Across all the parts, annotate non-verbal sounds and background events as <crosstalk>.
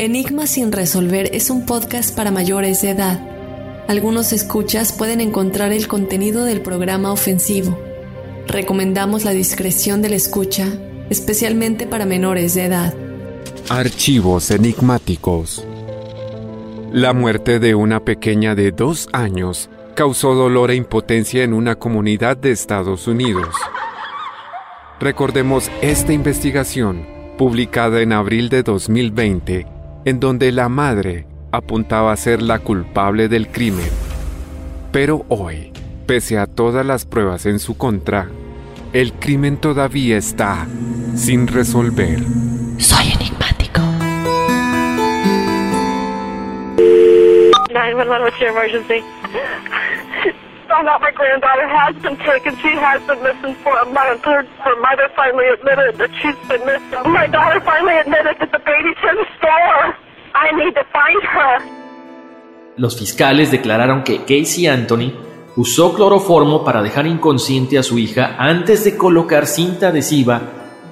Enigma sin resolver es un podcast para mayores de edad. Algunos escuchas pueden encontrar el contenido del programa ofensivo. Recomendamos la discreción de la escucha, especialmente para menores de edad. Archivos enigmáticos. La muerte de una pequeña de dos años causó dolor e impotencia en una comunidad de Estados Unidos. Recordemos esta investigación, publicada en abril de 2020, en donde la madre apuntaba a ser la culpable del crimen. Pero hoy, pese a todas las pruebas en su contra, el crimen todavía está sin resolver. Soy enigmático. 911, what's your emergency? My granddaughter has been taken. She has been missing for a month. Her, her mother finally admitted that she's been missing. My daughter finally admitted that the baby's. Los fiscales declararon que Casey Anthony usó cloroformo para dejar inconsciente a su hija antes de colocar cinta adhesiva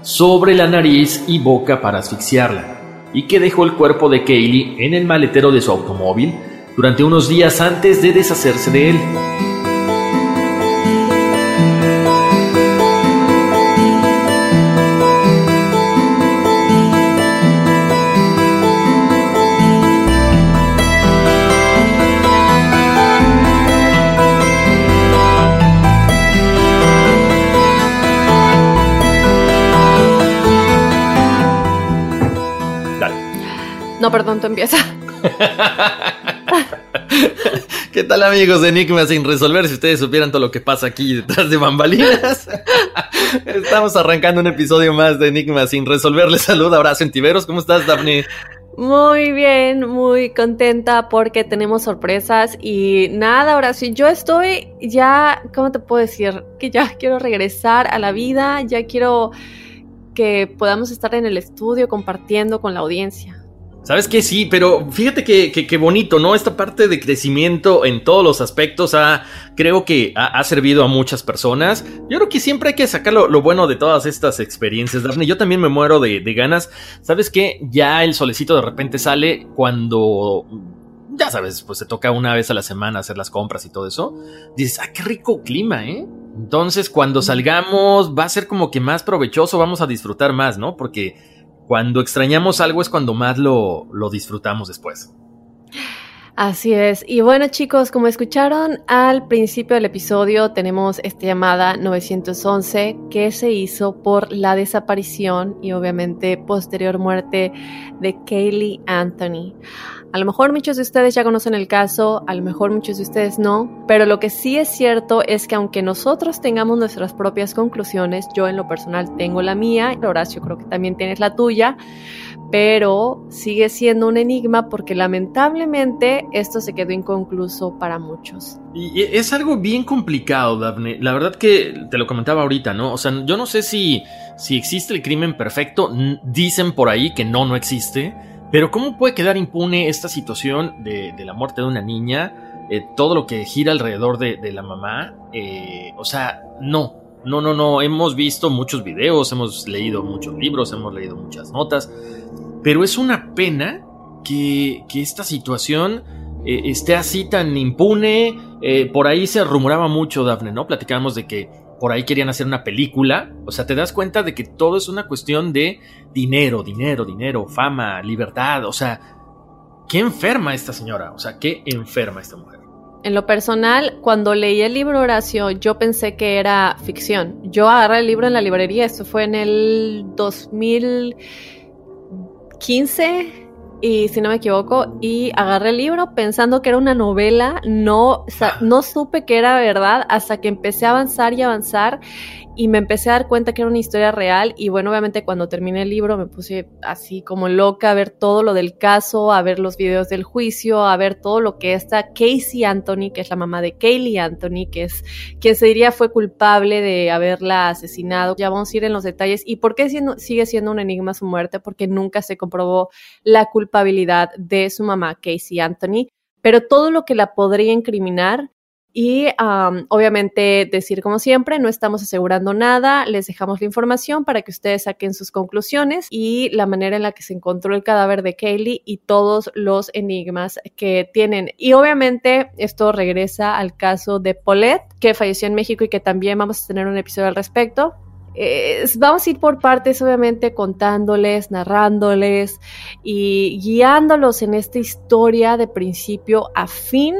sobre la nariz y boca para asfixiarla, y que dejó el cuerpo de Kaylee en el maletero de su automóvil durante unos días antes de deshacerse de él. Empieza. <laughs> ¿Qué tal amigos de Enigma sin resolver? Si ustedes supieran todo lo que pasa aquí detrás de bambalinas. <laughs> Estamos arrancando un episodio más de Enigma sin resolver. Les saluda Horacio Entiveros. ¿Cómo estás, Daphne? Muy bien, muy contenta porque tenemos sorpresas y nada, Horacio, yo estoy ya, ¿cómo te puedo decir? Que ya quiero regresar a la vida, ya quiero que podamos estar en el estudio compartiendo con la audiencia. ¿Sabes qué? Sí, pero fíjate que, que, que, bonito, ¿no? Esta parte de crecimiento en todos los aspectos ha, creo que ha, ha servido a muchas personas. Yo creo que siempre hay que sacar lo, lo bueno de todas estas experiencias, Daphne. Yo también me muero de, de ganas. ¿Sabes qué? Ya el solecito de repente sale cuando ya sabes, pues se toca una vez a la semana hacer las compras y todo eso, dices, ah, qué rico clima, ¿eh? Entonces, cuando salgamos, va a ser como que más provechoso, vamos a disfrutar más, ¿no? Porque cuando extrañamos algo es cuando más lo, lo disfrutamos después. Así es. Y bueno chicos, como escucharon al principio del episodio, tenemos esta llamada 911 que se hizo por la desaparición y obviamente posterior muerte de Kaylee Anthony. A lo mejor muchos de ustedes ya conocen el caso, a lo mejor muchos de ustedes no, pero lo que sí es cierto es que aunque nosotros tengamos nuestras propias conclusiones, yo en lo personal tengo la mía, Horacio creo que también tienes la tuya, pero sigue siendo un enigma porque lamentablemente esto se quedó inconcluso para muchos. Y es algo bien complicado, Daphne. La verdad que te lo comentaba ahorita, ¿no? O sea, yo no sé si, si existe el crimen perfecto. Dicen por ahí que no, no existe. Pero ¿cómo puede quedar impune esta situación de, la muerte de una niña? Eh, todo lo que gira alrededor de, la mamá. Eh, o sea, no, no, no, no. Hemos visto muchos videos, hemos leído muchos libros, hemos leído muchas notas. Pero es una pena que, esta situación eh, esté así tan impune. por ahí se rumoraba mucho, Dafne, ¿no? Platicábamos de que por ahí querían hacer una película. O sea, te das cuenta de que todo es una cuestión de dinero, dinero, dinero, fama, libertad. O sea, qué enferma esta señora. O sea, qué enferma esta mujer. En lo personal, cuando leí el libro Horacio, yo pensé que era ficción. Yo agarré el libro en la librería, esto fue en el 2015 y si no me equivoco, y agarré el libro pensando que era una novela, no, <laughs> no supe que era verdad hasta que empecé a avanzar y avanzar y me empecé a dar cuenta que era una historia real y bueno, obviamente cuando terminé el libro me puse así como loca a ver todo lo del caso, a ver los videos del juicio, a ver todo lo que esta Casey Anthony, que es la mamá de Kaylee Anthony, que es quien se diría fue culpable de haberla asesinado. Ya vamos a ir en los detalles. Y por qué sigue siendo un enigma su muerte, porque nunca se comprobó la culpabilidad de su mamá Casey Anthony, pero todo lo que la podría incriminar y obviamente decir como siempre, no estamos asegurando nada, les dejamos la información para que ustedes saquen sus conclusiones y la manera en la que se encontró el cadáver de Kaylee y todos los enigmas que tienen. Y obviamente esto regresa al caso de Paulette, que falleció en México y que también vamos a tener un episodio al respecto vamos a ir por partes, obviamente, contándoles, narrándoles y guiándolos en esta historia de principio a fin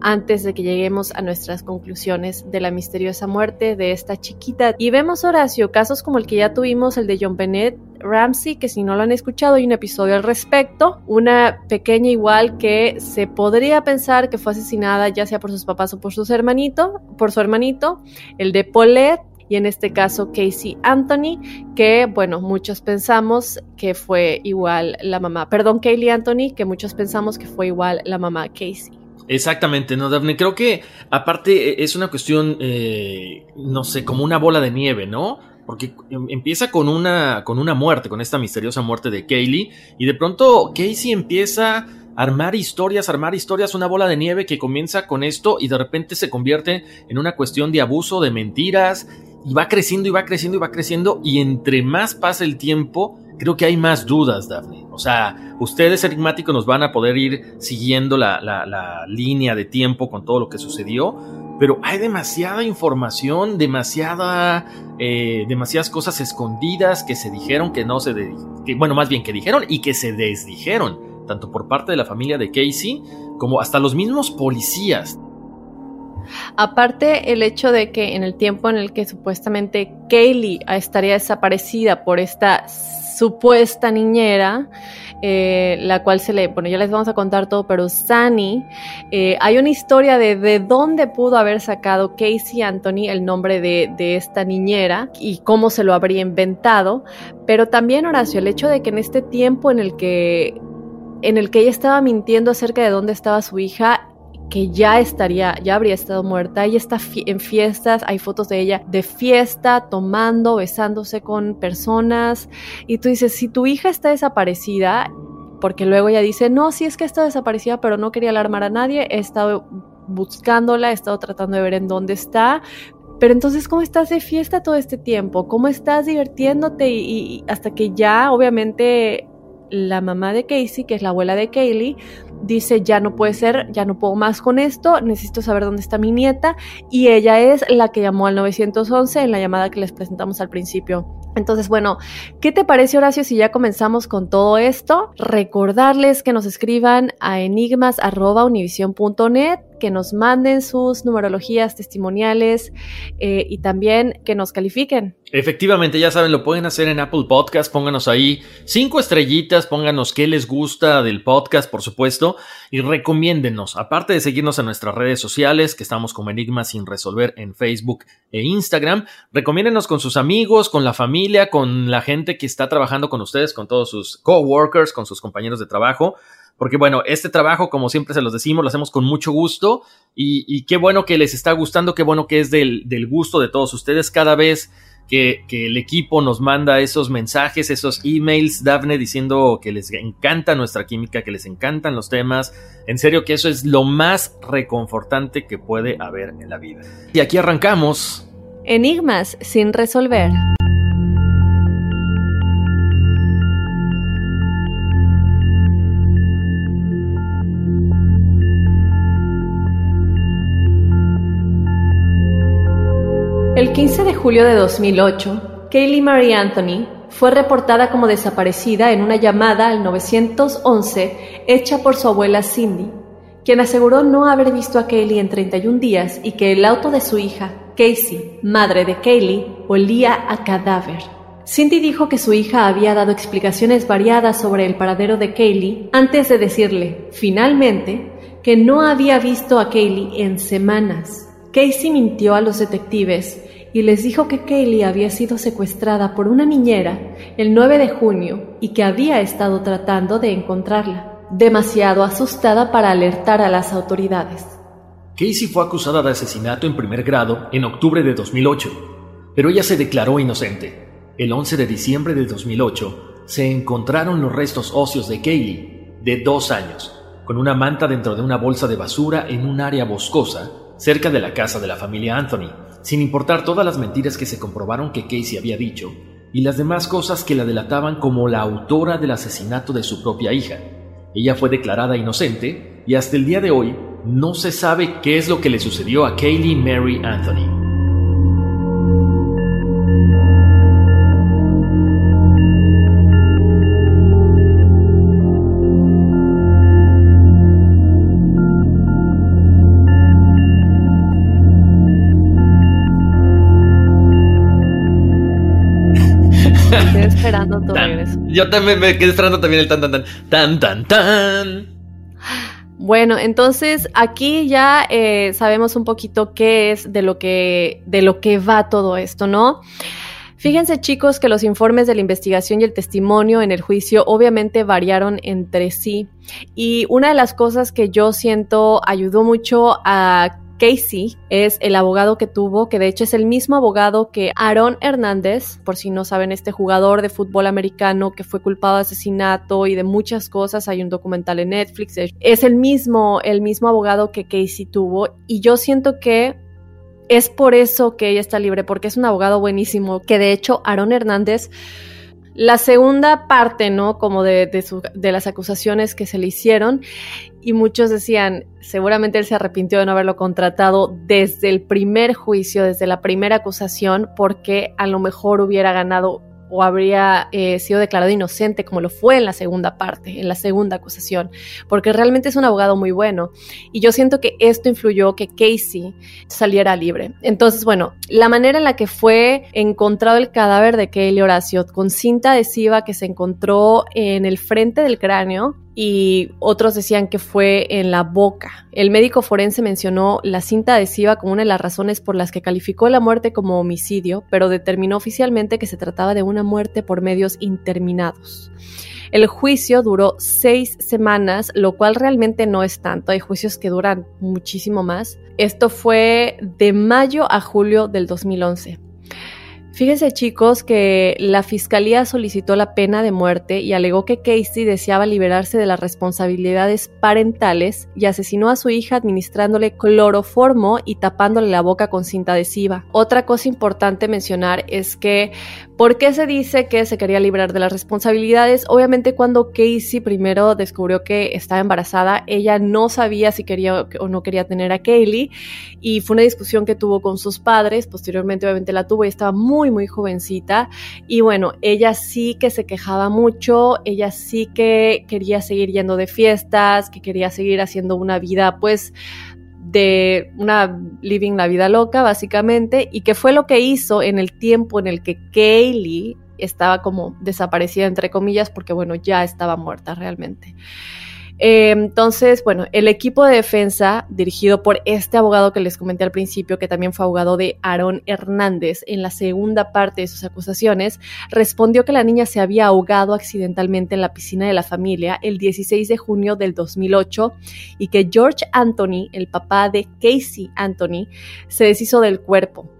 antes de que lleguemos a nuestras conclusiones de la misteriosa muerte de esta chiquita. Y vemos, Horacio, casos como el que ya tuvimos, el de John Bennett Ramsey, que si no lo han escuchado hay un episodio al respecto, una pequeña igual que se podría pensar que fue asesinada ya sea por sus papás o por sus hermanitos, por su hermanito, el de Paulette y en este caso Casey Anthony, que bueno, muchos pensamos que fue igual la mamá, perdón, Kaylee Anthony, que muchos pensamos que fue igual la mamá Casey. Exactamente, no, Daphne. Creo que aparte e, es una cuestión, eh, no sé, como una bola de nieve, ¿no? Porque em, empieza con una, con una muerte, con esta misteriosa muerte de Kaylee, y de pronto Casey empieza armar historias, armar historias, una bola de nieve que comienza con esto y de repente se convierte en una cuestión de abuso, de mentiras, y va creciendo y va creciendo y va creciendo y entre más pasa el tiempo, creo que hay más dudas, Daphne. O sea, ustedes enigmáticos nos van a poder ir siguiendo la, la, línea de tiempo con todo lo que sucedió, pero hay demasiada información, demasiada, eh, demasiadas cosas escondidas que se dijeron que no se, bueno, más bien que dijeron y que se desdijeron, tanto por parte de la familia de Casey como hasta los mismos policías. Aparte, el hecho de que en el tiempo en el que supuestamente Kaylee estaría desaparecida por esta supuesta niñera, eh, la cual se le, bueno, ya les vamos a contar todo, pero Sunny, eh, hay una historia de de dónde pudo haber sacado Casey Anthony el nombre de, de, esta niñera y cómo se lo habría inventado, pero también Horacio, el hecho de que en este tiempo en el que en el que ella estaba mintiendo acerca de dónde estaba su hija, que ya estaría, ya habría estado muerta. Ella está en fiestas, hay fotos de ella de fiesta, tomando, besándose con personas. Y tú dices, si tu hija está desaparecida, porque luego ella dice, no, sí es que está desaparecida, pero no quería alarmar a nadie, he estado buscándola, he estado tratando de ver en dónde está. Pero entonces, ¿cómo estás de fiesta todo este tiempo? ¿Cómo estás divirtiéndote? y hasta que ya, obviamente, la mamá de Casey, que es la abuela de Kaylee, dice, ya no puede ser, ya no puedo más con esto, necesito saber dónde está mi nieta, y ella es la que llamó al 911 en la llamada que les presentamos al principio. Entonces, bueno, ¿qué te parece Horacio si ya comenzamos con todo esto? Recordarles que nos escriban a enigmas.univision.net que nos manden sus numerologías testimoniales eh, y también que nos califiquen. Efectivamente, ya saben, lo pueden hacer en Apple Podcast, pónganos ahí cinco estrellitas, pónganos qué les gusta del podcast, por supuesto, y recomiéndenos, aparte de seguirnos en nuestras redes sociales, que estamos como Enigmas sin resolver en Facebook e Instagram, recomiéndenos con sus amigos, con la familia, con la gente que está trabajando con ustedes, con todos sus coworkers, con sus compañeros de trabajo, porque bueno, este trabajo, como siempre se los decimos, lo hacemos con mucho gusto y, qué bueno que les está gustando, qué bueno que es del, del gusto de todos ustedes cada vez que, el equipo nos manda esos mensajes, esos emails, Dafne, diciendo que les encanta nuestra química, que les encantan los temas. En serio que eso es lo más reconfortante que puede haber en la vida. Y aquí arrancamos. Enigmas sin resolver. 15 de julio de 2008, Kaylee Marie Anthony fue reportada como desaparecida en una llamada al 911 hecha por su abuela Cindy, quien aseguró no haber visto a Kaylee en 31 días y que el auto de su hija, Casey, madre de Kaylee, olía a cadáver. Cindy dijo que su hija había dado explicaciones variadas sobre el paradero de Kaylee antes de decirle, finalmente, que no había visto a Kaylee en semanas. Casey mintió a los detectives y les dijo que Kaylee había sido secuestrada por una niñera el 9 de junio y que había estado tratando de encontrarla, demasiado asustada para alertar a las autoridades. Casey fue acusada de asesinato en primer grado en octubre de 2008, pero ella se declaró inocente. El 11 de diciembre de 2008 se encontraron los restos óseos de Kaylee, de dos años, con una manta dentro de una bolsa de basura en un área boscosa cerca de la casa de la familia Anthony, sin importar todas las mentiras que se comprobaron que Casey había dicho y las demás cosas que la delataban como la autora del asesinato de su propia hija. Ella fue declarada inocente y hasta el día de hoy no se sabe qué es lo que le sucedió a Kaylee Mary Anthony. Yo también me quedé esperando también el tan tan tan tan tan tan. Bueno, entonces aquí ya eh, sabemos un poquito qué es de lo que de lo que va todo esto, ¿no? Fíjense chicos que los informes de la investigación y el testimonio en el juicio obviamente variaron entre sí y una de las cosas que yo siento ayudó mucho a Casey es el abogado que tuvo, que de hecho es el mismo abogado que Aaron Hernández, por si no saben, este jugador de fútbol americano que fue culpado de asesinato y de muchas cosas, hay un documental en Netflix, es el mismo, el mismo abogado que Casey tuvo y yo siento que es por eso que ella está libre, porque es un abogado buenísimo, que de hecho Aaron Hernández la segunda parte, ¿no? Como de, de, las acusaciones que se le hicieron. Y muchos decían, seguramente él se arrepintió de no haberlo contratado desde el primer juicio, desde la primera acusación, porque a lo mejor hubiera ganado o habría eh, sido declarado inocente como lo fue en la segunda parte, en la segunda acusación, porque realmente es un abogado muy bueno. Y yo siento que esto influyó que Casey saliera libre. Entonces, bueno, la manera en la que fue encontrado el cadáver de Kaylee Horacio con cinta adhesiva que se encontró en el frente del cráneo, y otros decían que fue en la boca. El médico forense mencionó la cinta adhesiva como una de las razones por las que calificó la muerte como homicidio, pero determinó oficialmente que se trataba de una muerte por medios interminados. El juicio duró seis semanas, lo cual realmente no es tanto. Hay juicios que duran muchísimo más. Esto fue de mayo a julio del 2011. Fíjense chicos que la fiscalía solicitó la pena de muerte y alegó que Casey deseaba liberarse de las responsabilidades parentales y asesinó a su hija administrándole cloroformo y tapándole la boca con cinta adhesiva. Otra cosa importante mencionar es que ¿por qué se dice que se quería librar de las responsabilidades? Obviamente cuando Casey primero descubrió que estaba embarazada, ella no sabía si quería o no quería tener a Kaylee y fue una discusión que tuvo con sus padres, posteriormente obviamente la tuvo y estaba muy muy, jovencita. Y bueno, ella sí que se quejaba mucho, ella sí que quería seguir yendo de fiestas, que quería seguir haciendo una vida pues de una living la vida loca, básicamente, y que fue lo que hizo en el tiempo en el que Kaylee estaba como desaparecida, entre comillas, porque bueno, ya estaba muerta realmente. Eh, entonces, bueno, el equipo de defensa, dirigido por este abogado que les comenté al principio, que también fue abogado de Aaron Hernández, en la segunda parte de sus acusaciones, respondió que la niña se había ahogado accidentalmente en la piscina de la familia el 16 de junio del 2008 y que George Anthony, el papá de Casey Anthony, se deshizo del cuerpo.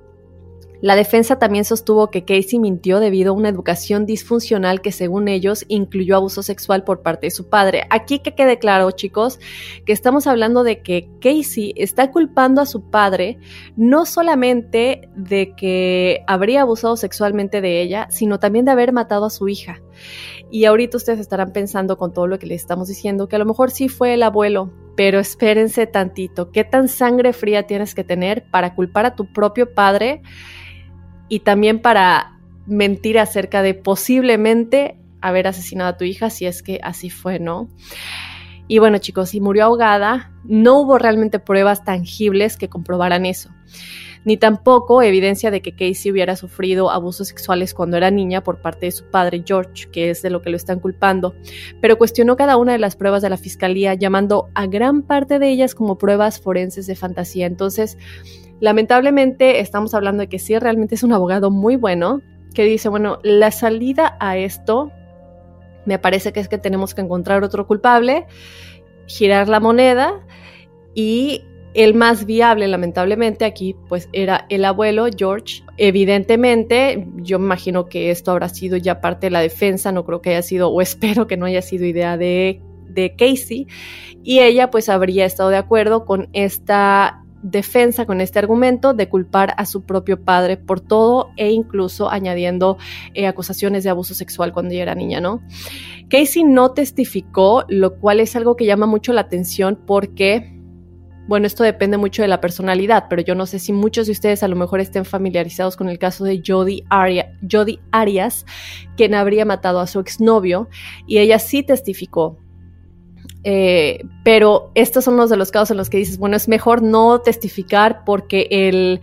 La defensa también sostuvo que Casey mintió debido a una educación disfuncional que según ellos incluyó abuso sexual por parte de su padre. Aquí que quede claro, chicos, que estamos hablando de que Casey está culpando a su padre no solamente de que habría abusado sexualmente de ella, sino también de haber matado a su hija. Y ahorita ustedes estarán pensando con todo lo que les estamos diciendo que a lo mejor sí fue el abuelo, pero espérense tantito, ¿qué tan sangre fría tienes que tener para culpar a tu propio padre? y también para mentir acerca de posiblemente haber asesinado a tu hija, si es que así fue, ¿no? Y bueno, chicos, si murió ahogada, no hubo realmente pruebas tangibles que comprobaran eso. Ni tampoco evidencia de que Casey hubiera sufrido abusos sexuales cuando era niña por parte de su padre George, que es de lo que lo están culpando, pero cuestionó cada una de las pruebas de la fiscalía, llamando a gran parte de ellas como pruebas forenses de fantasía. Entonces, Lamentablemente estamos hablando de que sí, realmente es un abogado muy bueno, que dice, bueno, la salida a esto me parece que es que tenemos que encontrar otro culpable, girar la moneda y el más viable, lamentablemente, aquí pues era el abuelo George. Evidentemente, yo imagino que esto habrá sido ya parte de la defensa, no creo que haya sido, o <laughs> espero que no haya sido idea de, de Casey, y ella pues habría estado de acuerdo con esta defensa con este argumento de culpar a su propio padre por todo e incluso añadiendo eh, acusaciones de abuso sexual cuando ella era niña, ¿no? Casey no testificó, lo cual es algo que llama mucho la atención porque bueno, esto depende mucho de la personalidad, pero yo no sé si muchos de ustedes a lo mejor estén familiarizados con el caso de Jodi, Arias, quien habría matado a su exnovio, y ella sí testificó. Eh, pero estos son los de los casos en los que dices, bueno, es mejor no testificar porque el,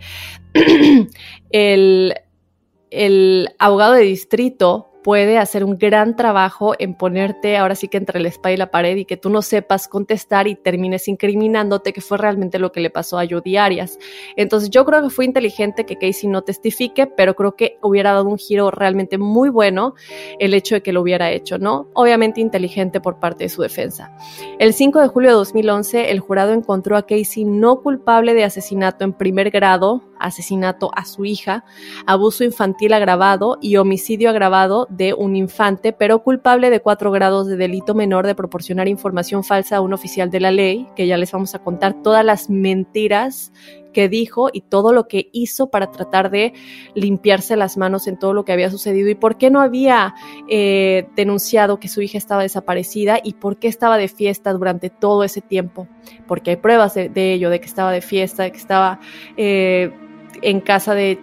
<clears throat> el abogado de distrito puede hacer un gran trabajo en ponerte ahora sí que entre la espalda y la pared y que tú no sepas contestar y termines incriminándote que fue realmente lo que le pasó a Judy Arias. Entonces yo creo que fue inteligente que Casey no testifique, pero creo que hubiera dado un giro realmente muy bueno el hecho de que lo hubiera hecho, ¿no? Obviamente inteligente por parte de su defensa. El 5 de julio de 2011 el jurado encontró a Casey no culpable de asesinato en primer grado, asesinato a su hija, abuso infantil agravado y homicidio agravado de un infante, pero culpable de cuatro grados de delito menor de proporcionar información falsa a un oficial de la ley, que ya les vamos a contar todas las mentiras que dijo y todo lo que hizo para tratar de limpiarse las manos en todo lo que había sucedido y por qué no había eh, denunciado que su hija estaba desaparecida y por qué estaba de fiesta durante todo ese tiempo, porque hay pruebas de, ello, de que estaba de fiesta, de que estaba eh, en casa de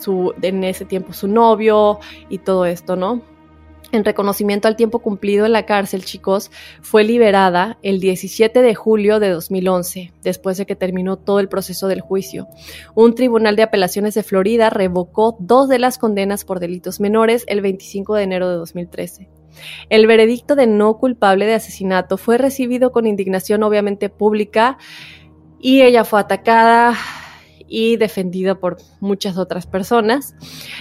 su, en ese tiempo su novio y todo esto, ¿no? En reconocimiento al tiempo cumplido en la cárcel, chicos, fue liberada el 17 de julio de 2011, después de que terminó todo el proceso del juicio. Un tribunal de apelaciones de Florida revocó dos de las condenas por delitos menores el 25 de enero de 2013. El veredicto de no culpable de asesinato fue recibido con indignación obviamente pública y ella fue atacada, y defendido por muchas otras personas.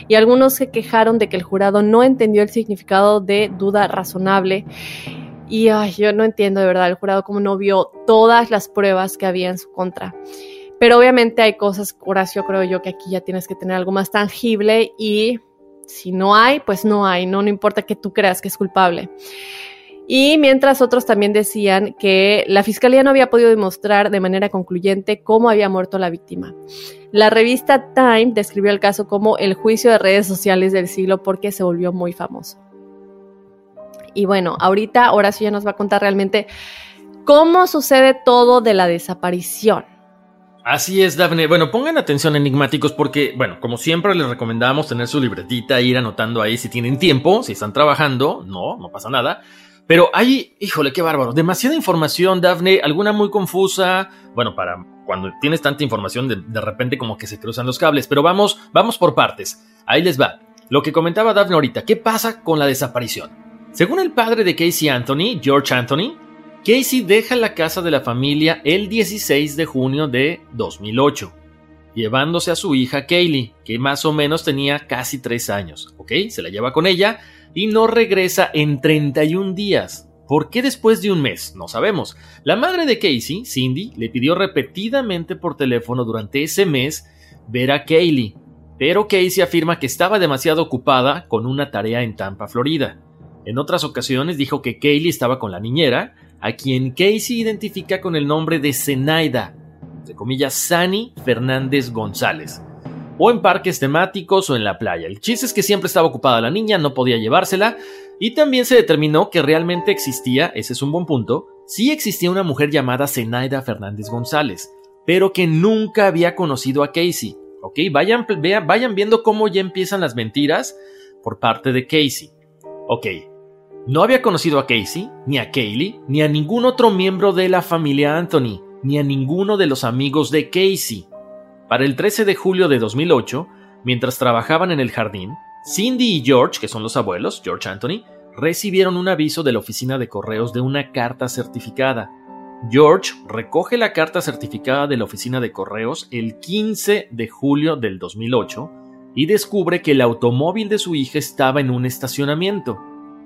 Y algunos se quejaron de que el jurado no entendió el significado de duda razonable. Y yo no entiendo de verdad el jurado como no vio todas las pruebas que había en su contra. Pero obviamente hay cosas, Horacio, creo yo que aquí ya tienes que tener algo más tangible y si no hay, pues no hay, no, no importa que tú creas que es culpable. Y mientras otros también decían que la fiscalía no había podido demostrar de manera concluyente cómo había muerto la víctima. La revista Time describió el caso como el juicio de redes sociales del siglo porque se volvió muy famoso. Y bueno, ahorita Horacio ya nos va a contar realmente cómo sucede todo de la desaparición. Así es, Daphne. Bueno, pongan atención enigmáticos porque, bueno, como siempre les recomendamos tener su libretita, ir anotando ahí si tienen tiempo, si están trabajando, no, no pasa nada. Pero hay, híjole, qué bárbaro, demasiada información, Daphne, alguna muy confusa, bueno, para cuando tienes tanta información de, de repente como que se cruzan los cables, pero vamos, vamos por partes. Ahí les va. Lo que comentaba Daphne ahorita, ¿qué pasa con la desaparición? Según el padre de Casey Anthony, George Anthony, Casey deja la casa de la familia el 16 de junio de 2008, llevándose a su hija Kaylee, que más o menos tenía casi 3 años, ¿ok? Se la lleva con ella y no regresa en 31 días. ¿Por qué después de un mes? No sabemos. La madre de Casey, Cindy, le pidió repetidamente por teléfono durante ese mes ver a Kaylee, pero Casey afirma que estaba demasiado ocupada con una tarea en Tampa, Florida. En otras ocasiones dijo que Kaylee estaba con la niñera, a quien Casey identifica con el nombre de Zenaida, de comillas Sani Fernández González, o en parques temáticos o en la playa. El chiste es que siempre estaba ocupada la niña, no podía llevársela, y también se determinó que realmente existía, ese es un buen punto, sí existía una mujer llamada Zenaida Fernández González, pero que nunca había conocido a Casey. ¿Ok? Vayan, vayan viendo cómo ya empiezan las mentiras por parte de Casey. Ok, no había conocido a Casey, ni a Kaylee, ni a ningún otro miembro de la familia Anthony, ni a ninguno de los amigos de Casey. Para el 13 de julio de 2008, mientras trabajaban en el jardín, Cindy y George, que son los abuelos, George Anthony, recibieron un aviso de la oficina de correos de una carta certificada. George recoge la carta certificada de la oficina de correos el 15 de julio del 2008 y descubre que el automóvil de su hija estaba en un estacionamiento.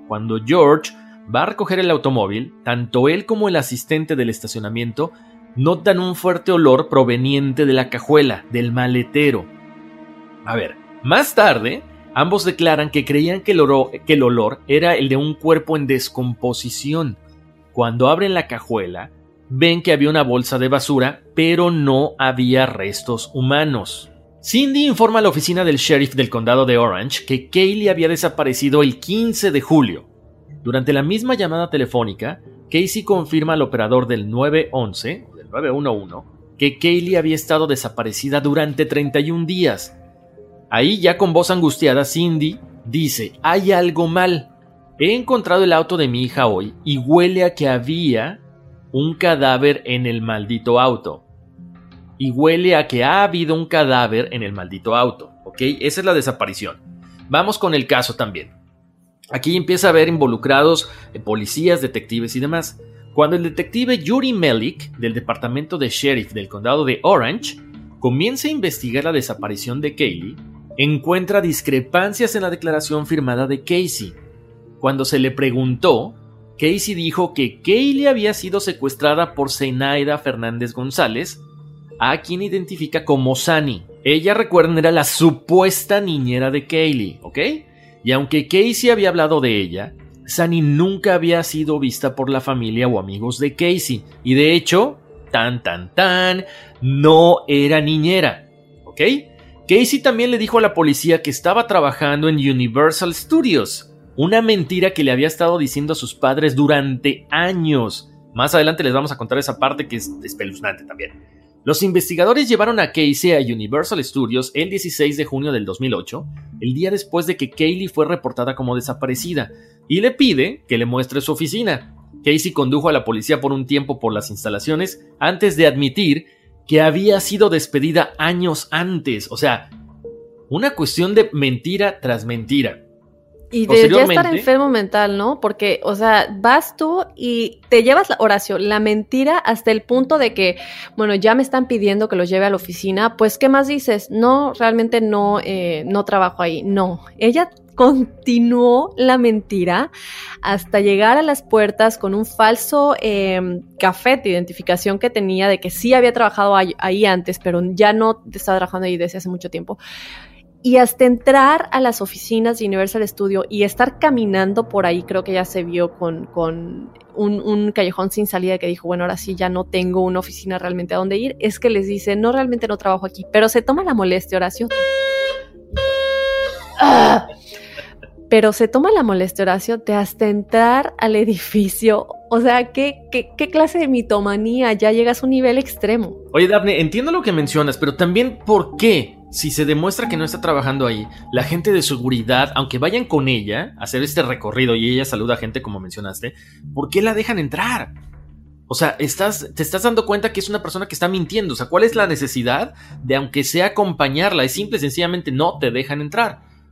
Cuando George va a recoger el automóvil, tanto él como el asistente del estacionamiento notan un fuerte olor proveniente de la cajuela, del maletero. A ver, más tarde, ambos declaran que creían que el, olor era el de un cuerpo en descomposición. Cuando abren la cajuela, ven que había una bolsa de basura, pero no había restos humanos. Cindy informa a la oficina del sheriff del condado de Orange que Kaylee había desaparecido el 15 de julio. Durante la misma llamada telefónica, Casey confirma al operador del 911, del 911, que Kaylee había estado desaparecida durante 31 días. Ahí ya con voz angustiada, Cindy dice, hay algo mal. He encontrado el auto de mi hija hoy y huele a que había un cadáver en el maldito auto y huele a que ha habido un cadáver en el maldito auto. ¿Ok? Esa es la desaparición. Vamos con el caso también. Aquí empieza a haber involucrados eh, policías, detectives y demás. Cuando el detective Yuri Melik, del departamento de sheriff del condado de Orange, comienza a investigar la desaparición de Kaylee, encuentra discrepancias en la declaración firmada de Casey. Cuando se le preguntó, Casey dijo que Kaylee había sido secuestrada por Zenaida Fernández González, a quien identifica como Sani. Ella, recuerden, era la supuesta niñera de Kaylee, ¿ok? Y aunque Casey había hablado de ella, Sani nunca había sido vista por la familia o amigos de Casey. Y de hecho, tan tan tan, no era niñera, ¿ok? Casey también le dijo a la policía que estaba trabajando en Universal Studios, una mentira que le había estado diciendo a sus padres durante años. Más adelante les vamos a contar esa parte que es espeluznante también. Los investigadores llevaron a Casey a Universal Studios el 16 de junio del 2008, el día después de que Kaylee fue reportada como desaparecida, y le pide que le muestre su oficina. Casey condujo a la policía por un tiempo por las instalaciones antes de admitir que había sido despedida años antes. O sea, una cuestión de mentira tras mentira. Y de ya estar enfermo mental, ¿no? Porque, o sea, vas tú y te llevas la oración, la mentira hasta el punto de que, bueno, ya me están pidiendo que los lleve a la oficina, pues, ¿qué más dices? No, realmente no, eh, no trabajo ahí. No, ella continuó la mentira hasta llegar a las puertas con un falso eh, café de identificación que tenía de que sí había trabajado ahí, ahí antes, pero ya no estaba trabajando ahí desde hace mucho tiempo. Y hasta entrar a las oficinas de Universal Studio y estar caminando por ahí, creo que ya se vio con, con un, callejón sin salida que dijo, bueno, ahora sí ya no tengo una oficina realmente a dónde ir, es que les dice, no, realmente no trabajo aquí, pero se toma la molestia, Horacio. ¡Ah! pero se toma la molestia, Horacio, de hasta entrar al edificio. O sea, ¿qué, qué, qué clase de mitomanía? Ya llegas a un nivel extremo. Oye, Daphne, entiendo lo que mencionas, pero también por qué, si se demuestra que no está trabajando ahí, la gente de seguridad, aunque vayan con ella a hacer este recorrido y ella saluda a gente como mencionaste, ¿por qué la dejan entrar? O sea, estás, te estás dando cuenta que es una persona que está mintiendo. O sea, ¿cuál es la necesidad de, aunque sea acompañarla? Es simple sencillamente no te dejan entrar.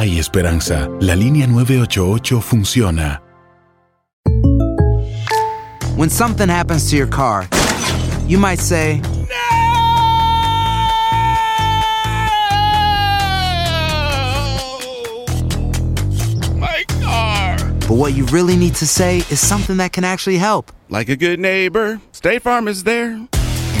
Hay esperanza. La línea 988 funciona. When something happens to your car, you might say, My car. But what you really need to say is something that can actually help. Like a good neighbor, State Farm is there.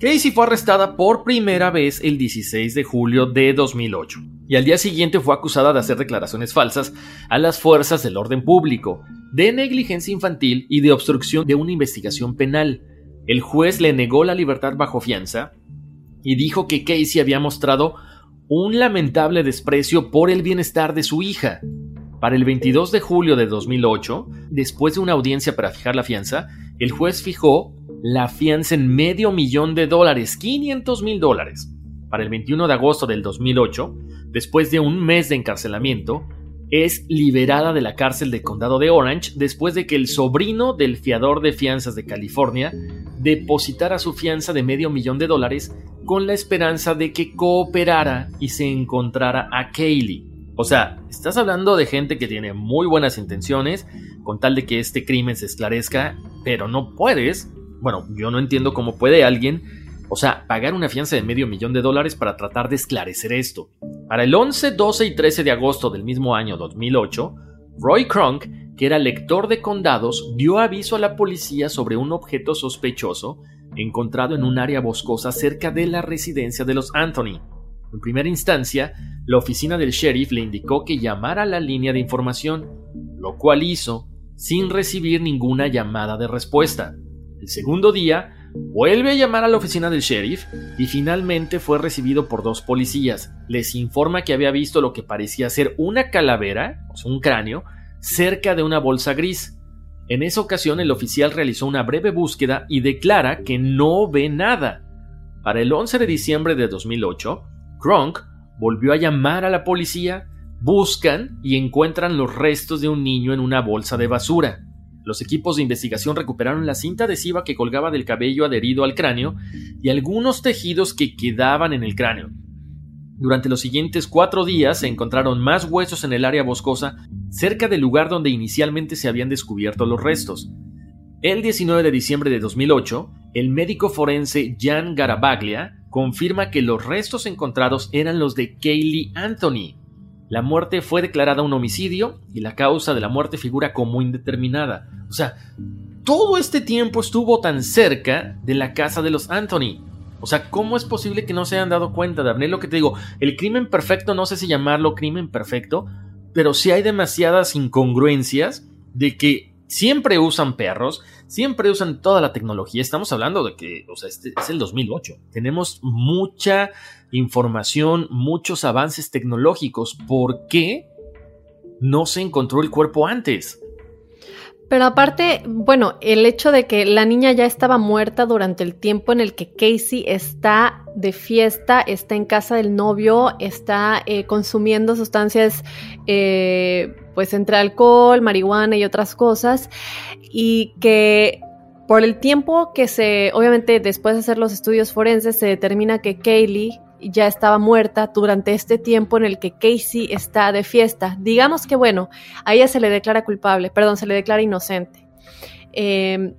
Casey fue arrestada por primera vez el 16 de julio de 2008 y al día siguiente fue acusada de hacer declaraciones falsas a las fuerzas del orden público, de negligencia infantil y de obstrucción de una investigación penal. El juez le negó la libertad bajo fianza y dijo que Casey había mostrado un lamentable desprecio por el bienestar de su hija. Para el 22 de julio de 2008, después de una audiencia para fijar la fianza, el juez fijó la fianza en medio millón de dólares, 500 mil dólares. Para el 21 de agosto del 2008, después de un mes de encarcelamiento, es liberada de la cárcel de condado de Orange después de que el sobrino del fiador de fianzas de California depositara su fianza de medio millón de dólares con la esperanza de que cooperara y se encontrara a Kaylee. O sea, estás hablando de gente que tiene muy buenas intenciones con tal de que este crimen se esclarezca, pero no puedes. Bueno, yo no entiendo cómo puede alguien, o sea, pagar una fianza de medio millón de dólares para tratar de esclarecer esto. Para el 11, 12 y 13 de agosto del mismo año 2008, Roy Kronk, que era lector de condados, dio aviso a la policía sobre un objeto sospechoso encontrado en un área boscosa cerca de la residencia de los Anthony. En primera instancia, la oficina del sheriff le indicó que llamara a la línea de información, lo cual hizo sin recibir ninguna llamada de respuesta. El segundo día, vuelve a llamar a la oficina del sheriff y finalmente fue recibido por dos policías. Les informa que había visto lo que parecía ser una calavera, o sea, un cráneo, cerca de una bolsa gris. En esa ocasión el oficial realizó una breve búsqueda y declara que no ve nada. Para el 11 de diciembre de 2008, Kronk volvió a llamar a la policía, buscan y encuentran los restos de un niño en una bolsa de basura. Los equipos de investigación recuperaron la cinta adhesiva que colgaba del cabello adherido al cráneo y algunos tejidos que quedaban en el cráneo. Durante los siguientes cuatro días se encontraron más huesos en el área boscosa cerca del lugar donde inicialmente se habían descubierto los restos. El 19 de diciembre de 2008, el médico forense Jan Garabaglia confirma que los restos encontrados eran los de Kaylee Anthony. La muerte fue declarada un homicidio y la causa de la muerte figura como indeterminada. O sea, todo este tiempo estuvo tan cerca de la casa de los Anthony. O sea, ¿cómo es posible que no se hayan dado cuenta, Daphne? Lo que te digo, el crimen perfecto, no sé si llamarlo crimen perfecto, pero sí hay demasiadas incongruencias de que siempre usan perros, siempre usan toda la tecnología. Estamos hablando de que, o sea, este es el 2008. Tenemos mucha información, muchos avances tecnológicos. ¿Por qué no se encontró el cuerpo antes? Pero aparte, bueno, el hecho de que la niña ya estaba muerta durante el tiempo en el que Casey está de fiesta, está en casa del novio, está eh, consumiendo sustancias, eh, pues entre alcohol, marihuana y otras cosas, y que por el tiempo que se, obviamente después de hacer los estudios forenses, se determina que Kaylee ya estaba muerta durante este tiempo en el que Casey está de fiesta. Digamos que, bueno, a ella se le declara culpable, perdón, se le declara inocente. Em,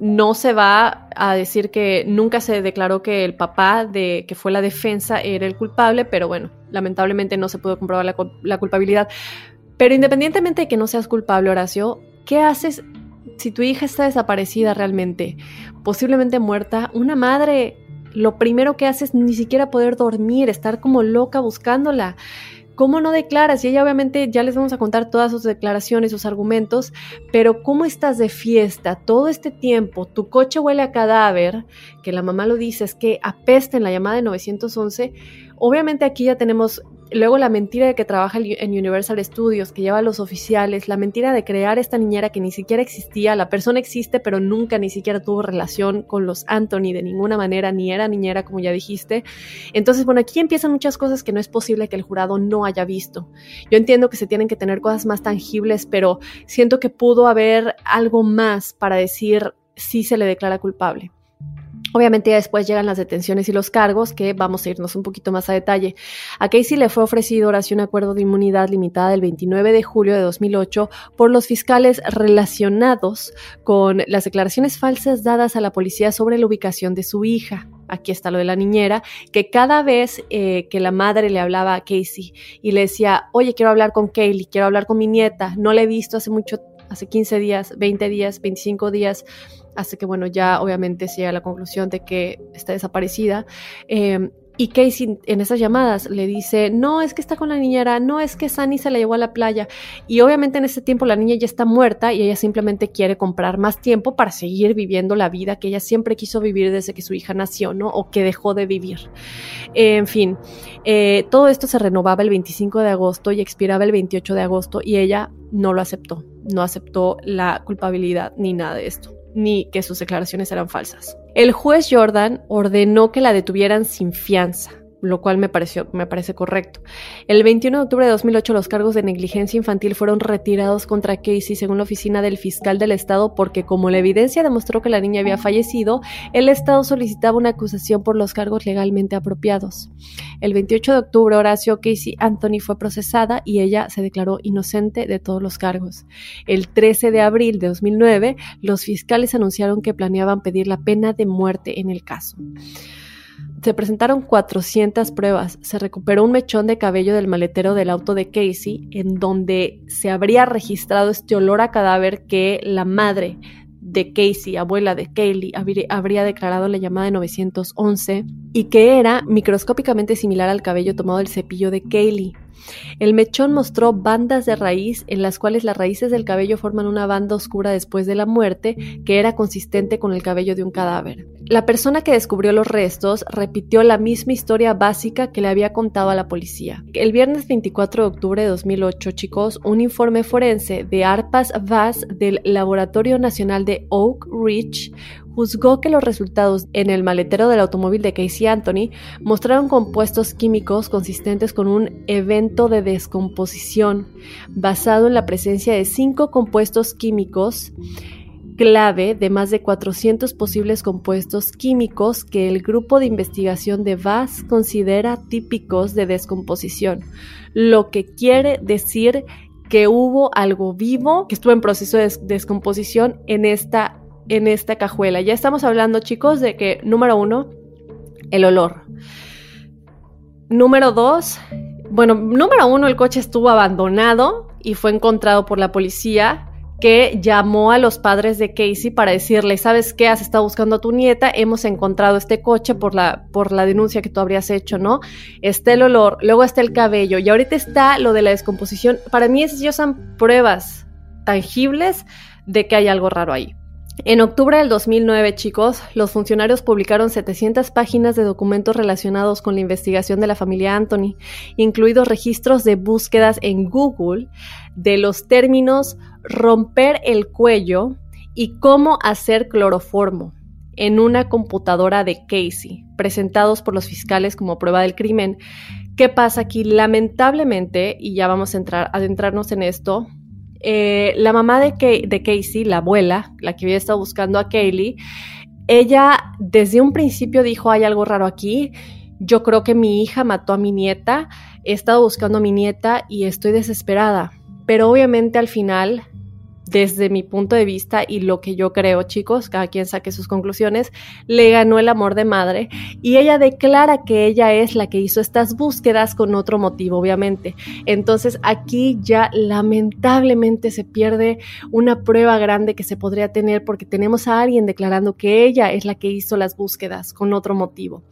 no se va a decir que nunca se declaró que el papá de que fue la defensa era el culpable, pero bueno, lamentablemente no se pudo comprobar la, la culpabilidad. Pero independientemente de que no seas culpable, Horacio, ¿qué haces si tu hija está desaparecida realmente? Posiblemente muerta. Una madre lo primero que hace es ni siquiera poder dormir, estar como loca buscándola. ¿Cómo no declaras? Y ella obviamente ya les vamos a contar todas sus declaraciones, sus argumentos, pero ¿cómo estás de fiesta todo este tiempo? Tu coche huele a cadáver, que la mamá lo dice, es que apesta en la llamada de 911. Obviamente aquí ya tenemos Luego la mentira de que trabaja en Universal Studios, que lleva a los oficiales, la mentira de crear esta niñera que ni siquiera existía, la persona existe pero nunca ni siquiera tuvo relación con los Anthony de ninguna manera, ni era niñera como ya dijiste. Entonces, bueno, aquí empiezan muchas cosas que no es posible que el jurado no haya visto. Yo entiendo que se tienen que tener cosas más tangibles, pero siento que pudo haber algo más para decir si se le declara culpable. Obviamente ya después llegan las detenciones y los cargos, que vamos a irnos un poquito más a detalle. A Casey le fue ofrecido ahora sí un acuerdo de inmunidad limitada el 29 de julio de 2008 por los fiscales relacionados con las declaraciones falsas dadas a la policía sobre la ubicación de su hija. Aquí está lo de la niñera, que cada vez eh, que la madre le hablaba a Casey y le decía, oye, quiero hablar con Kaylee, quiero hablar con mi nieta, no la he visto hace mucho, hace 15 días, 20 días, 25 días, hasta que, bueno, ya obviamente se llega a la conclusión de que está desaparecida. Em, y Casey en esas llamadas le dice, no, es que está con la niñera, no, es que Sunny se la llevó a la playa. Y obviamente en ese tiempo la niña ya está muerta y ella simplemente quiere comprar más tiempo para seguir viviendo la vida que ella siempre quiso vivir desde que su hija nació, ¿no? O que dejó de vivir. en fin, eh, todo esto se renovaba el 25 de agosto y expiraba el 28 de agosto y ella no lo aceptó, no aceptó la culpabilidad ni nada de esto ni que sus declaraciones eran falsas. El juez Jordan ordenó que la detuvieran sin fianza lo cual me, pareció, me parece correcto. El 21 de octubre de 2008 los cargos de negligencia infantil fueron retirados contra Casey según la oficina del fiscal del estado porque como la evidencia demostró que la niña había fallecido, el estado solicitaba una acusación por los cargos legalmente apropiados. El 28 de octubre Horacio Casey Anthony fue procesada y ella se declaró inocente de todos los cargos. El 13 de abril de 2009 los fiscales anunciaron que planeaban pedir la pena de muerte en el caso. Se presentaron 400 pruebas. Se recuperó un mechón de cabello del maletero del auto de Casey, en donde se habría registrado este olor a cadáver que la madre de Casey, abuela de Kaylee, habría declarado la llamada de 911 y que era microscópicamente similar al cabello tomado del cepillo de Kaylee. El mechón mostró bandas de raíz en las cuales las raíces del cabello forman una banda oscura después de la muerte que era consistente con el cabello de un cadáver. La persona que descubrió los restos repitió la misma historia básica que le había contado a la policía. El viernes 24 de octubre de 2008, chicos, un informe forense de Arpas Vaz del Laboratorio Nacional de Oak Ridge juzgó que los resultados en el maletero del automóvil de Casey Anthony mostraron compuestos químicos consistentes con un evento de descomposición basado en la presencia de cinco compuestos químicos clave de más de 400 posibles compuestos químicos que el grupo de investigación de VAS considera típicos de descomposición, lo que quiere decir que hubo algo vivo que estuvo en proceso de descomposición en esta en esta cajuela. Ya estamos hablando, chicos, de que, número uno, el olor. Número dos, bueno, número uno, el coche estuvo abandonado y fue encontrado por la policía que llamó a los padres de Casey para decirle, ¿sabes qué? Has estado buscando a tu nieta, hemos encontrado este coche por la, por la denuncia que tú habrías hecho, ¿no? Está el olor, luego está el cabello y ahorita está lo de la descomposición. Para mí esas ya son pruebas tangibles de que hay algo raro ahí. En octubre del 2009, chicos, los funcionarios publicaron 700 páginas de documentos relacionados con la investigación de la familia Anthony, incluidos registros de búsquedas en Google de los términos romper el cuello y cómo hacer cloroformo en una computadora de Casey, presentados por los fiscales como prueba del crimen. ¿Qué pasa aquí? Lamentablemente, y ya vamos a entrar, adentrarnos en esto, eh, la mamá de, de Casey, la abuela, la que había estado buscando a Kaylee, ella desde un principio dijo, hay algo raro aquí, yo creo que mi hija mató a mi nieta, he estado buscando a mi nieta y estoy desesperada. Pero obviamente al final desde mi punto de vista y lo que yo creo, chicos, cada quien saque sus conclusiones, le ganó el amor de madre y ella declara que ella es la que hizo estas búsquedas con otro motivo, obviamente. Entonces aquí ya lamentablemente se pierde una prueba grande que se podría tener porque tenemos a alguien declarando que ella es la que hizo las búsquedas con otro motivo.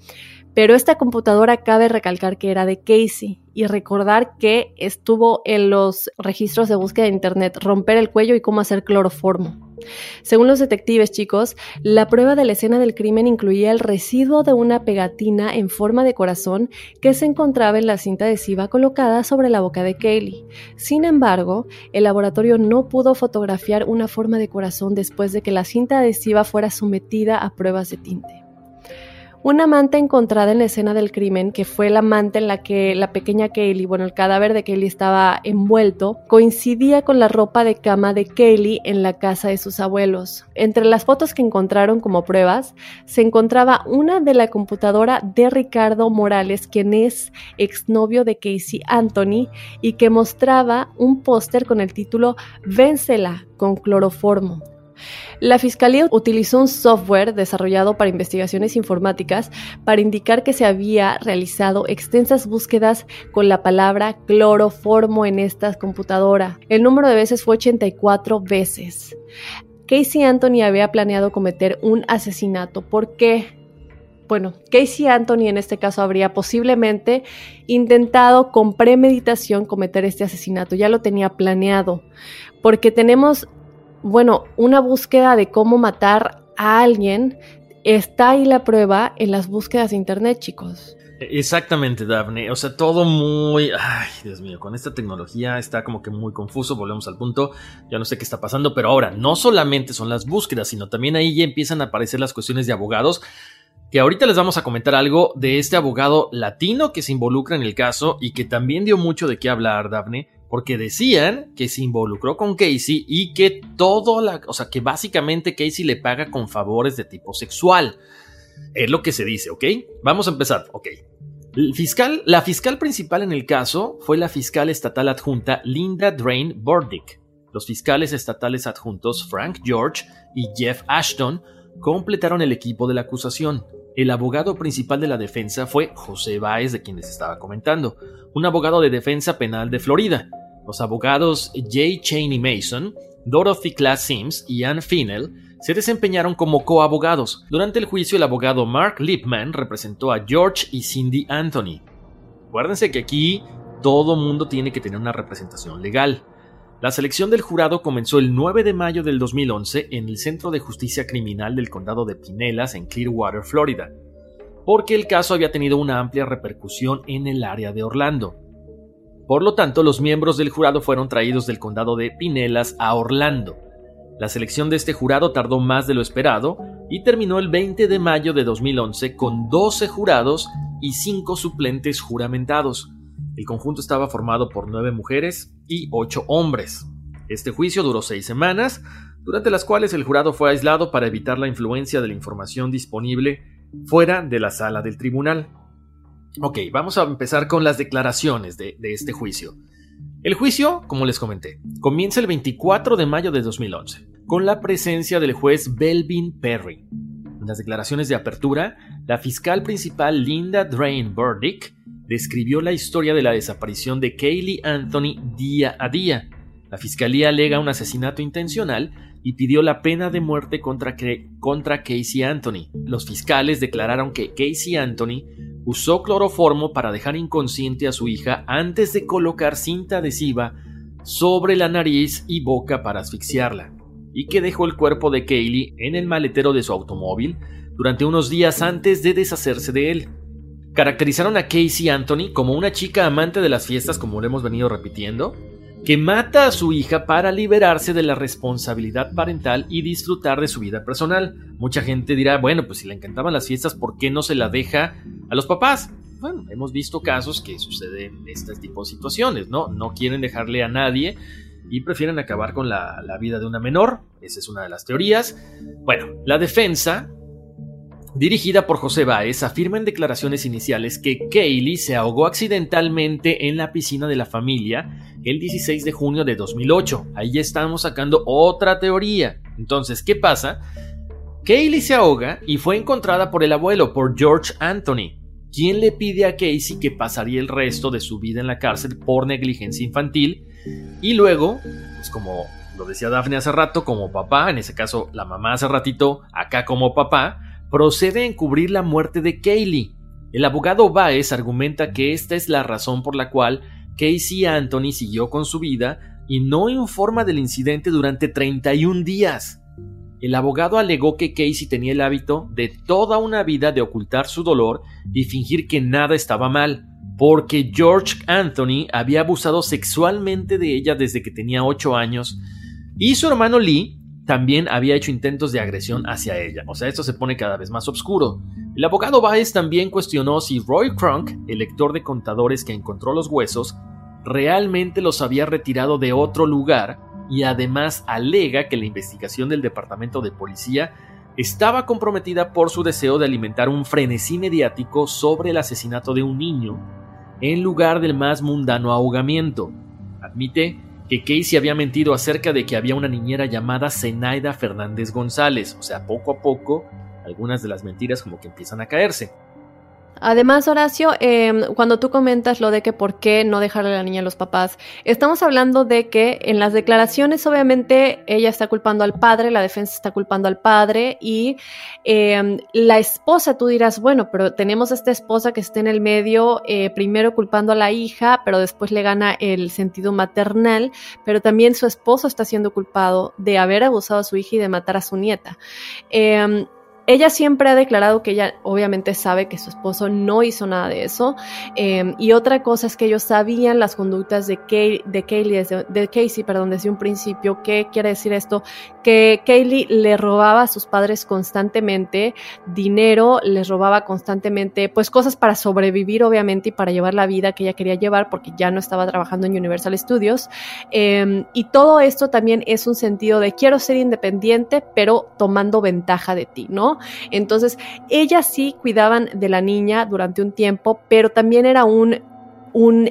Pero esta computadora cabe recalcar que era de Casey y recordar que estuvo en los registros de búsqueda de Internet romper el cuello y cómo hacer cloroformo. Según los detectives, chicos, la prueba de la escena del crimen incluía el residuo de una pegatina en forma de corazón que se encontraba en la cinta adhesiva colocada sobre la boca de Kaylee. Sin embargo, el laboratorio no pudo fotografiar una forma de corazón después de que la cinta adhesiva fuera sometida a pruebas de tinte. Una manta encontrada en la escena del crimen, que fue la manta en la que la pequeña Kaylee, bueno, el cadáver de Kaylee estaba envuelto, coincidía con la ropa de cama de Kaylee en la casa de sus abuelos. Entre las fotos que encontraron como pruebas, se encontraba una de la computadora de Ricardo Morales, quien es exnovio de Casey Anthony, y que mostraba un póster con el título Véncela con cloroformo. La Fiscalía utilizó un software desarrollado para investigaciones informáticas para indicar que se había realizado extensas búsquedas con la palabra cloroformo en esta computadora. El número de veces fue 84 veces. Casey Anthony había planeado cometer un asesinato. ¿Por qué? Bueno, Casey Anthony en este caso habría posiblemente intentado con premeditación cometer este asesinato, ya lo tenía planeado, porque tenemos bueno, una búsqueda de cómo matar a alguien, está ahí la prueba en las búsquedas de internet, chicos. Exactamente, Daphne. O sea, todo muy... Ay, Dios mío, con esta tecnología está como que muy confuso. Volvemos al punto. Ya no sé qué está pasando, pero ahora no solamente son las búsquedas, sino también ahí ya empiezan a aparecer las cuestiones de abogados. Que ahorita les vamos a comentar algo de este abogado latino que se involucra en el caso y que también dio mucho de qué hablar, Daphne porque decían que se involucró con Casey y que todo la, o sea, que básicamente Casey le paga con favores de tipo sexual. Es lo que se dice, ¿ok? Vamos a empezar, ok. Fiscal, la fiscal principal en el caso fue la fiscal estatal adjunta Linda Drain Bordick. Los fiscales estatales adjuntos Frank George y Jeff Ashton completaron el equipo de la acusación. El abogado principal de la defensa fue José Báez, de quien les estaba comentando, un abogado de defensa penal de Florida. Los abogados J. Cheney Mason, Dorothy Class Sims y Ann Finnell se desempeñaron como coabogados. Durante el juicio, el abogado Mark Lipman representó a George y Cindy Anthony. Acuérdense que aquí todo mundo tiene que tener una representación legal. La selección del jurado comenzó el 9 de mayo del 2011 en el Centro de Justicia Criminal del Condado de Pinellas en Clearwater, Florida, porque el caso había tenido una amplia repercusión en el área de Orlando. Por lo tanto, los miembros del jurado fueron traídos del condado de Pinellas a Orlando. La selección de este jurado tardó más de lo esperado y terminó el 20 de mayo de 2011 con 12 jurados y 5 suplentes juramentados. El conjunto estaba formado por nueve mujeres y ocho hombres. Este juicio duró seis semanas, durante las cuales el jurado fue aislado para evitar la influencia de la información disponible fuera de la sala del tribunal. Ok, vamos a empezar con las declaraciones de, de este juicio. El juicio, como les comenté, comienza el 24 de mayo de 2011, con la presencia del juez Belvin Perry. En las declaraciones de apertura, la fiscal principal Linda Drain Burdick describió la historia de la desaparición de Kaylee Anthony día a día. La fiscalía alega un asesinato intencional y pidió la pena de muerte contra, contra Casey Anthony. Los fiscales declararon que Casey Anthony usó cloroformo para dejar inconsciente a su hija antes de colocar cinta adhesiva sobre la nariz y boca para asfixiarla. y que dejó el cuerpo de Kaylee en el maletero de su automóvil durante unos días antes de deshacerse de él. Caracterizaron a Casey Anthony como una chica amante de las fiestas, como lo hemos venido repitiendo, que mata a su hija para liberarse de la responsabilidad parental y disfrutar de su vida personal. Mucha gente dirá, bueno, pues si le encantaban las fiestas, ¿por qué no se la deja a los papás? Bueno, hemos visto casos que suceden este tipo de situaciones, ¿no? No quieren dejarle a nadie y prefieren acabar con la, la vida de una menor. Esa es una de las teorías. Bueno, la defensa dirigida por José Báez, afirma en declaraciones iniciales que Kaylee se ahogó accidentalmente en la piscina de la familia el 16 de junio de 2008. Ahí estamos sacando otra teoría. Entonces, ¿qué pasa? Kaylee se ahoga y fue encontrada por el abuelo, por George Anthony, quien le pide a Casey que pasaría el resto de su vida en la cárcel por negligencia infantil y luego, pues como lo decía Daphne hace rato, como papá, en ese caso la mamá hace ratito, acá como papá, procede a encubrir la muerte de Kaylee. El abogado Baez argumenta que esta es la razón por la cual Casey Anthony siguió con su vida y no informa del incidente durante 31 días. El abogado alegó que Casey tenía el hábito de toda una vida de ocultar su dolor y fingir que nada estaba mal, porque George Anthony había abusado sexualmente de ella desde que tenía 8 años y su hermano Lee también había hecho intentos de agresión hacia ella. O sea, esto se pone cada vez más oscuro. El abogado Baez también cuestionó si Roy Crunk, el lector de contadores que encontró los huesos, realmente los había retirado de otro lugar y además alega que la investigación del Departamento de Policía estaba comprometida por su deseo de alimentar un frenesí mediático sobre el asesinato de un niño en lugar del más mundano ahogamiento. Admite que Casey había mentido acerca de que había una niñera llamada Zenaida Fernández González, o sea, poco a poco algunas de las mentiras como que empiezan a caerse. Además, Horacio, em, cuando tú comentas lo de que por qué no dejarle a la niña a los papás, estamos hablando de que en las declaraciones obviamente ella está culpando al padre, la defensa está culpando al padre y em, la esposa, tú dirás, bueno, pero tenemos a esta esposa que está en el medio, eh, primero culpando a la hija, pero después le gana el sentido maternal, pero también su esposo está siendo culpado de haber abusado a su hija y de matar a su nieta. Ella siempre ha declarado que ella obviamente sabe que su esposo no hizo nada de eso. Em, y otra cosa es que ellos sabían las conductas de, Kay, de, Kaylee, de Casey perdón, desde un principio. ¿Qué quiere decir esto? Que Kaylee le robaba a sus padres constantemente dinero, les robaba constantemente pues cosas para sobrevivir obviamente y para llevar la vida que ella quería llevar porque ya no estaba trabajando en Universal Studios. Em, y todo esto también es un sentido de quiero ser independiente pero tomando ventaja de ti, ¿no? Entonces, ellas sí cuidaban de la niña durante un tiempo, pero también era un, un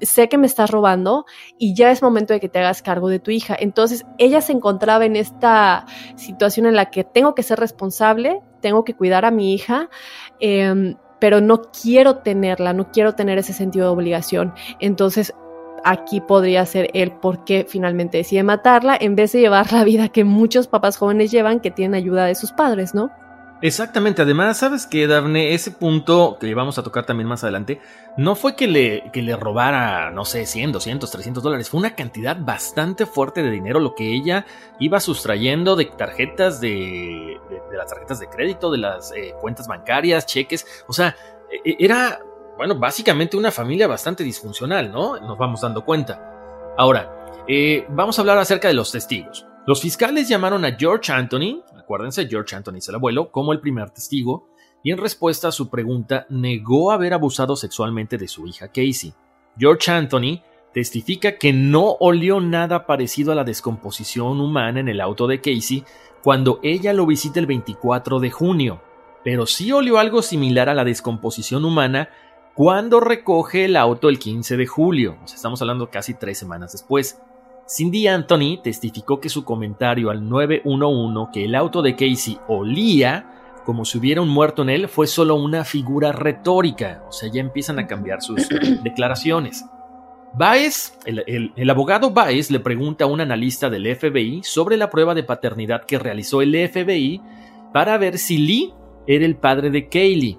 sé que me estás robando y ya es momento de que te hagas cargo de tu hija. Entonces ella se encontraba en esta situación en la que tengo que ser responsable, tengo que cuidar a mi hija, em, pero no quiero tenerla, no quiero tener ese sentido de obligación. Entonces aquí podría ser el por qué finalmente decide matarla en vez de llevar la vida que muchos papás jóvenes llevan que tienen ayuda de sus padres, ¿no? Exactamente, además, ¿sabes qué, Daphne? Ese punto que vamos a tocar también más adelante, no fue que le, que le robara, no sé, 100, 200, 300 dólares, fue una cantidad bastante fuerte de dinero lo que ella iba sustrayendo de tarjetas de, de, las tarjetas de crédito, de las eh, cuentas bancarias, cheques, o sea, e, e, era, bueno, básicamente una familia bastante disfuncional, ¿no? Nos vamos dando cuenta. Ahora, eh, vamos a hablar acerca de los testigos. Los fiscales llamaron a George Anthony, acuérdense, George Anthony es el abuelo, como el primer testigo, y en respuesta a su pregunta negó haber abusado sexualmente de su hija Casey. George Anthony testifica que no olió nada parecido a la descomposición humana en el auto de Casey cuando ella lo visita el 24 de junio, pero sí olió algo similar a la descomposición humana cuando recoge el auto el 15 de julio, o sea, estamos hablando casi tres semanas después. Cindy Anthony testificó que su comentario al 911 que el auto de Casey olía como si hubiera un muerto en él fue solo una figura retórica, o sea, ya empiezan a cambiar sus <coughs> declaraciones. Baez, el, el, abogado Baez le pregunta a un analista del FBI sobre la prueba de paternidad que realizó el FBI para ver si Lee era el padre de Kaylee.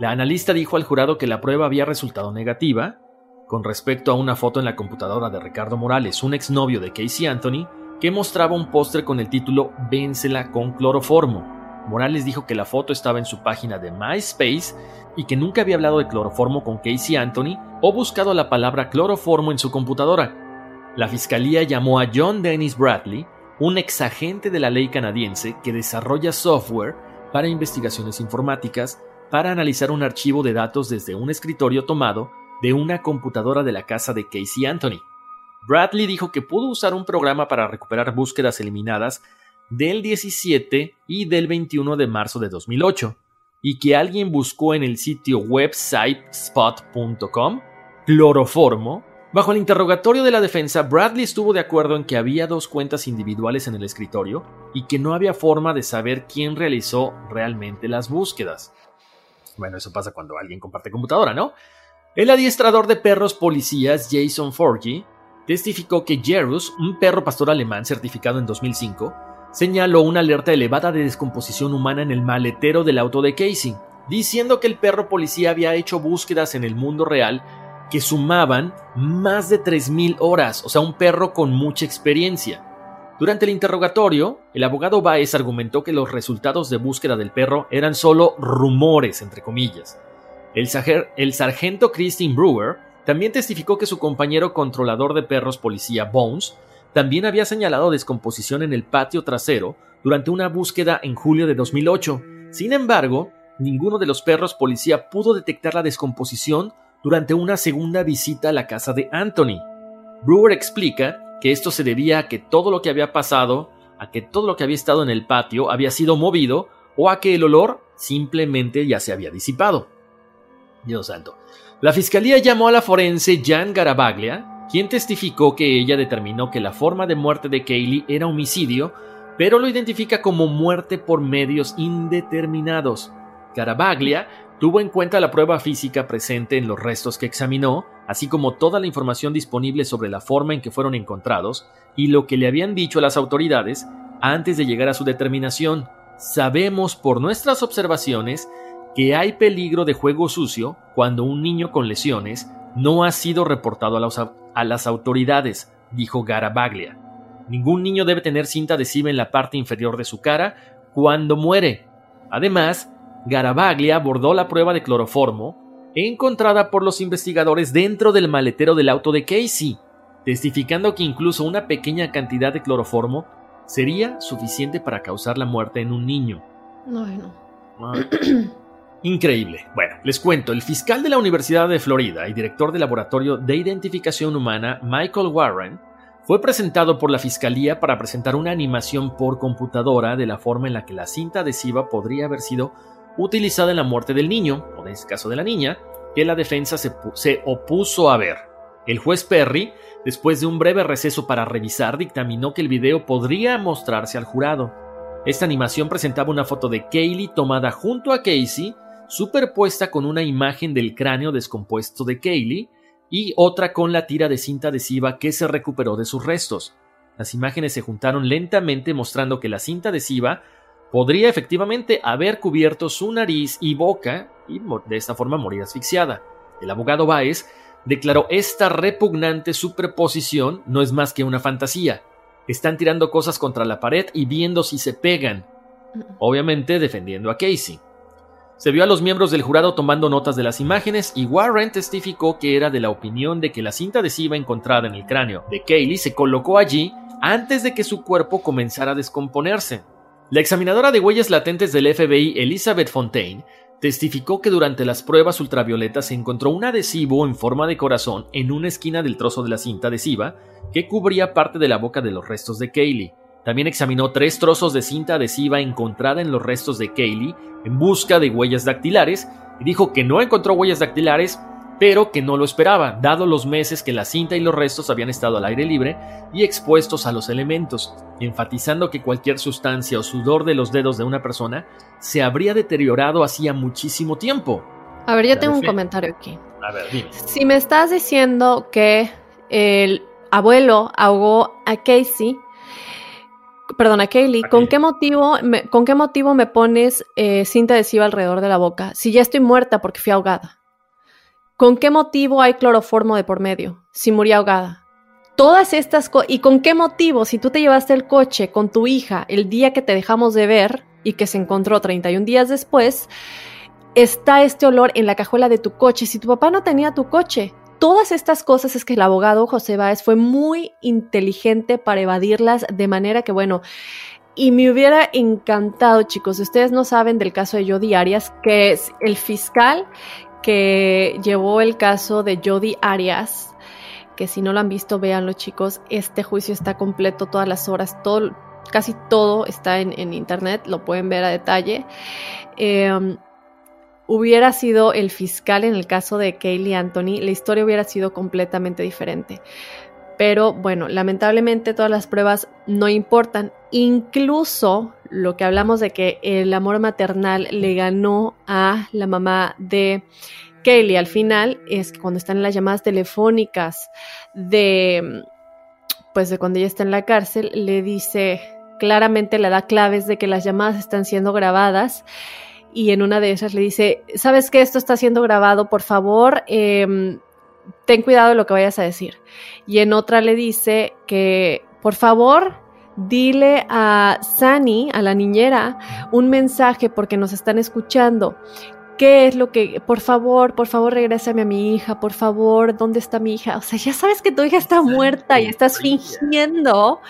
La analista dijo al jurado que la prueba había resultado negativa con respecto a una foto en la computadora de Ricardo Morales, un exnovio de Casey Anthony, que mostraba un póster con el título Vénsela con cloroformo. Morales dijo que la foto estaba en su página de MySpace y que nunca había hablado de cloroformo con Casey Anthony o buscado la palabra cloroformo en su computadora. La fiscalía llamó a John Dennis Bradley, un exagente de la ley canadiense que desarrolla software para investigaciones informáticas, para analizar un archivo de datos desde un escritorio tomado de una computadora de la casa de Casey Anthony. Bradley dijo que pudo usar un programa para recuperar búsquedas eliminadas del 17 y del 21 de marzo de 2008, y que alguien buscó en el sitio website spot.com cloroformo. Bajo el interrogatorio de la defensa, Bradley estuvo de acuerdo en que había dos cuentas individuales en el escritorio y que no había forma de saber quién realizó realmente las búsquedas. Bueno, eso pasa cuando alguien comparte computadora, ¿no? El adiestrador de perros policías Jason Forgy testificó que Jerus, un perro pastor alemán certificado en 2005, señaló una alerta elevada de descomposición humana en el maletero del auto de Casey, diciendo que el perro policía había hecho búsquedas en el mundo real que sumaban más de 3.000 horas, o sea, un perro con mucha experiencia. Durante el interrogatorio, el abogado Baez argumentó que los resultados de búsqueda del perro eran solo rumores, entre comillas. El, sargento Christine Brewer también testificó que su compañero controlador de perros policía Bones también había señalado descomposición en el patio trasero durante una búsqueda en julio de 2008. Sin embargo, ninguno de los perros policía pudo detectar la descomposición durante una segunda visita a la casa de Anthony. Brewer explica que esto se debía a que todo lo que había pasado, a que todo lo que había estado en el patio había sido movido o a que el olor simplemente ya se había disipado. Dios santo. La fiscalía llamó a la forense Jan Garabaglia quien testificó que ella determinó que la forma de muerte de Kaylee era homicidio, pero lo identifica como muerte por medios indeterminados. Carabaglia tuvo en cuenta la prueba física presente en los restos que examinó, así como toda la información disponible sobre la forma en que fueron encontrados y lo que le habían dicho a las autoridades antes de llegar a su determinación. Sabemos por nuestras observaciones que hay peligro de juego sucio cuando un niño con lesiones no ha sido reportado a, las autoridades, dijo Garabaglia. Ningún niño debe tener cinta adhesiva en la parte inferior de su cara cuando muere. Además, Garabaglia abordó la prueba de cloroformo encontrada por los investigadores dentro del maletero del auto de Casey, testificando que incluso una pequeña cantidad de cloroformo sería suficiente para causar la muerte en un niño. No, no. <clears throat> Ah. Increíble. Bueno, les cuento, el fiscal de la Universidad de Florida y director del Laboratorio de Identificación Humana, Michael Warren, fue presentado por la Fiscalía para presentar una animación por computadora de la forma en la que la cinta adhesiva podría haber sido utilizada en la muerte del niño, o en este caso de la niña, que la defensa se, se opuso a ver. El juez Perry, después de un breve receso para revisar, dictaminó que el video podría mostrarse al jurado. Esta animación presentaba una foto de Kaylee tomada junto a Casey superpuesta con una imagen del cráneo descompuesto de Kaylee y otra con la tira de cinta adhesiva que se recuperó de sus restos. Las imágenes se juntaron lentamente mostrando que la cinta adhesiva podría efectivamente haber cubierto su nariz y boca y de esta forma morir asfixiada. El abogado Baez declaró esta repugnante superposición no es más que una fantasía. Están tirando cosas contra la pared y viendo si se pegan. Obviamente defendiendo a Casey. Se vio a los miembros del jurado tomando notas de las imágenes y Warren testificó que era de la opinión de que la cinta adhesiva encontrada en el cráneo de Kaylee se colocó allí antes de que su cuerpo comenzara a descomponerse. La examinadora de huellas latentes del FBI, Elizabeth Fontaine, testificó que durante las pruebas ultravioletas se encontró un adhesivo en forma de corazón en una esquina del trozo de la cinta adhesiva que cubría parte de la boca de los restos de Kaylee. También examinó tres trozos de cinta adhesiva encontrada en los restos de Kaylee en busca de huellas dactilares y dijo que no encontró huellas dactilares, pero que no lo esperaba, dado los meses que la cinta y los restos habían estado al aire libre y expuestos a los elementos, enfatizando que cualquier sustancia o sudor de los dedos de una persona se habría deteriorado hacía muchísimo tiempo. A ver, yo tengo un comentario aquí. A ver, dime. Si me estás diciendo que el abuelo ahogó a Casey, Perdona, Kaylee, ¿con qué motivo me, con qué motivo me pones eh, cinta adhesiva alrededor de la boca? Si ya estoy muerta porque fui ahogada. ¿Con qué motivo hay cloroformo de por medio? Si morí ahogada. todas estas cosas, ¿y con qué motivo? Si tú te llevaste el coche con tu hija el día que te dejamos de ver y que se encontró 31 días después, está este olor en la cajuela de tu coche. Si tu papá no tenía tu coche, todas estas cosas es que el abogado José Báez fue muy inteligente para evadirlas de manera que, bueno, y me hubiera encantado, chicos, ustedes no saben del caso de Jody Arias, que es el fiscal que llevó el caso de Jody Arias, que si no lo han visto, véanlo, chicos, este juicio está completo todas las horas, todo, casi todo está en, internet, lo pueden ver a detalle. Em, hubiera sido el fiscal en el caso de Kaylee Anthony, la historia hubiera sido completamente diferente. Pero bueno, lamentablemente todas las pruebas no importan. Incluso lo que hablamos de que el amor maternal le ganó a la mamá de Kaylee al final es que cuando están en las llamadas telefónicas de pues de cuando ella está en la cárcel, le dice claramente le da claves de que las llamadas están siendo grabadas y en una de esas le dice, ¿sabes que esto está siendo grabado? Por favor, em, ten cuidado de lo que vayas a decir. Y en otra le dice que, por favor, dile a Sani, a la niñera, un mensaje porque nos están escuchando. ¿Qué es lo que, por favor, por favor, regrésame a mi hija, por favor, ¿dónde está mi hija? O sea, ya sabes que tu hija está muerta y estás fingiendo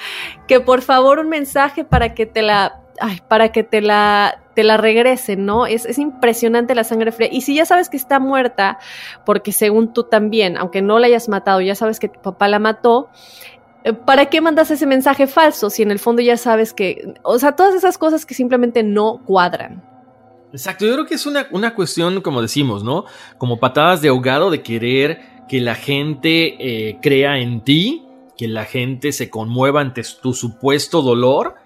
que por favor un mensaje para que te la, ay, para que te la, te la regresen, ¿no? Es, es, impresionante la sangre fría. Y si ya sabes que está muerta, porque según tú también, aunque no la hayas matado, ya sabes que tu papá la mató, eh, ¿para qué mandas ese mensaje falso si en el fondo ya sabes que, o sea, todas esas cosas que simplemente no cuadran? Exacto, yo creo que es una, una cuestión, como decimos, ¿no? Como patadas de ahogado de querer que la gente eh, crea en ti, que la gente se conmueva ante tu supuesto dolor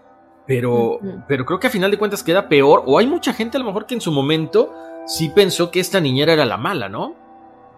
pero, pero creo que a final de cuentas queda peor. O hay mucha gente a lo mejor que en su momento sí pensó que esta niñera era la mala, ¿no?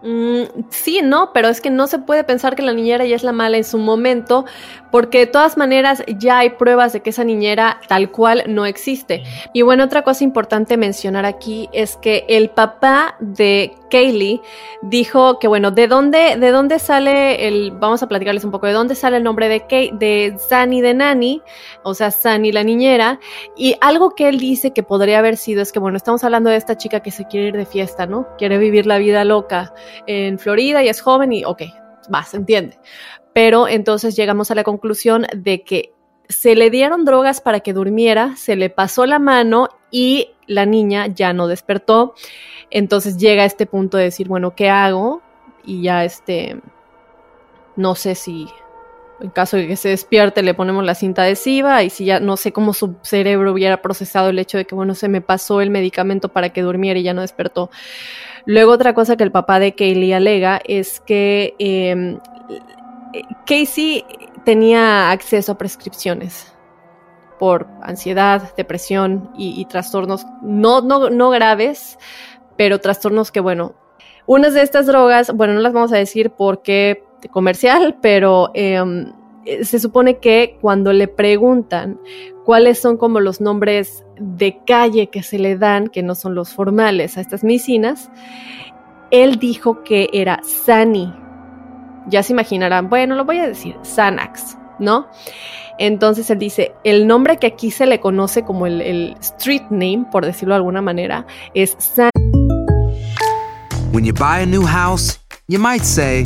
Mm, sí, no, pero es que no se puede pensar que la niñera ya es la mala en su momento, porque de todas maneras ya hay pruebas de que esa niñera tal cual no existe. Y bueno, otra cosa importante mencionar aquí es que el papá de Kaylee dijo que bueno, ¿de dónde, de dónde sale el, vamos a platicarles un poco, de dónde sale el nombre de Kay, de Sunny de Nani, o sea, Sunny la niñera, y algo que él dice que podría haber sido es que bueno, estamos hablando de esta chica que se quiere ir de fiesta, ¿no? Quiere vivir la vida loca en Florida y es joven y ok, va, se entiende. Pero entonces llegamos a la conclusión de que se le dieron drogas para que durmiera, se le pasó la mano y la niña ya no despertó. Entonces llega a este punto de decir, bueno, ¿qué hago? Y ya este, no sé si en caso de que se despierte le ponemos la cinta adhesiva y si ya no sé cómo su cerebro hubiera procesado el hecho de que, bueno, se me pasó el medicamento para que durmiera y ya no despertó. Luego otra cosa que el papá de Kaylee alega es que em, Casey tenía acceso a prescripciones por ansiedad, depresión y, trastornos no, no, no graves, pero trastornos que, bueno, unas de estas drogas, bueno, no las vamos a decir porque comercial, pero em, se supone que cuando le preguntan cuáles son como los nombres de calle que se le dan, que no son los formales a estas medicinas, él dijo que era Sani. Ya se imaginarán, bueno, lo voy a decir, Xanax, ¿no? Entonces él dice, el nombre que aquí se le conoce como el, el street name, por decirlo de alguna manera, es Sani. When you buy a new house, you might say,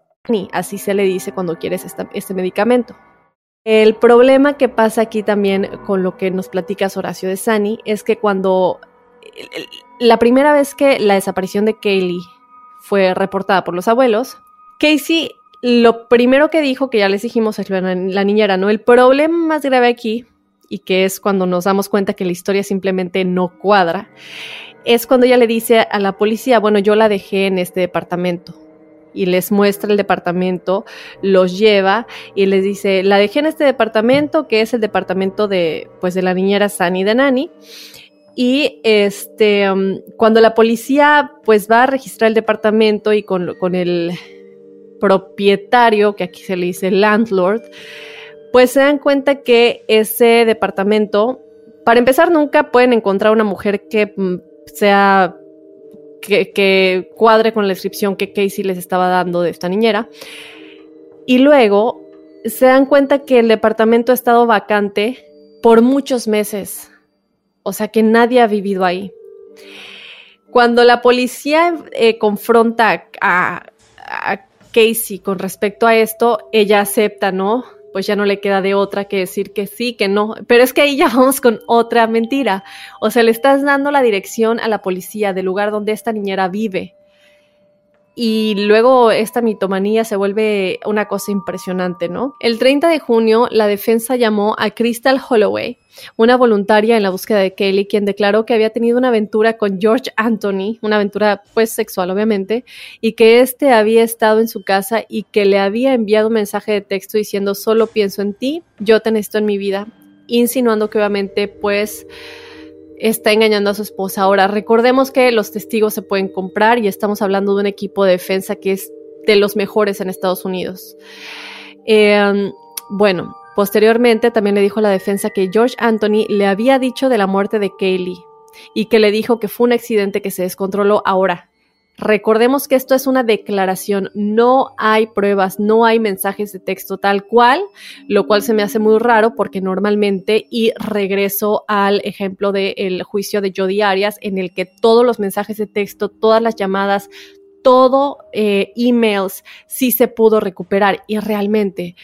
Así se le dice cuando quieres este medicamento. El problema que pasa aquí también con lo que nos platicas Horacio de Sani es que cuando la primera vez que la desaparición de Kaylee fue reportada por los abuelos, Casey lo primero que dijo, que ya les dijimos, es la, la niñera, ¿no? El problema más grave aquí, y que es cuando nos damos cuenta que la historia simplemente no cuadra, es cuando ella le dice a la policía, bueno, yo la dejé en este departamento y les muestra el departamento, los lleva y les dice, la dejé en este departamento, que es el departamento de, pues, de la niñera Sani de Nani. Y este, um, cuando la policía pues va a registrar el departamento y con, con el propietario, que aquí se le dice landlord, pues se dan cuenta que ese departamento, para empezar, nunca pueden encontrar una mujer que mm, sea que, cuadre con la descripción que Casey les estaba dando de esta niñera. Y luego se dan cuenta que el departamento ha estado vacante por muchos meses. O sea que nadie ha vivido ahí. Cuando la policía eh, confronta a, a Casey con respecto a esto, ella acepta, ¿no? Pues ya no le queda de otra que decir que sí, que no. Pero es que ahí ya <laughs> vamos con otra mentira. O sea, le estás dando la dirección a la policía del lugar donde esta niñera vive. Y luego esta mitomanía se vuelve una cosa impresionante, ¿no? El 30 de junio, la defensa llamó a Crystal Holloway, una voluntaria en la búsqueda de Kelly, quien declaró que había tenido una aventura con George Anthony, una aventura pues sexual obviamente, y que éste había estado en su casa y que le había enviado un mensaje de texto diciendo solo pienso en ti, yo te necesito en mi vida, insinuando que obviamente pues está engañando a su esposa. Ahora, recordemos que los testigos se pueden comprar y estamos hablando de un equipo de defensa que es de los mejores en Estados Unidos. Em, bueno, posteriormente también le dijo la defensa que George Anthony le había dicho de la muerte de Kaylee y que le dijo que fue un accidente que se descontroló ahora, Recordemos que esto es una declaración, no hay pruebas, no hay mensajes de texto tal cual, lo cual se me hace muy raro porque normalmente, y regreso al ejemplo del juicio de Jodi Arias, en el que todos los mensajes de texto, todas las llamadas, todo eh, emails sí se pudo recuperar y realmente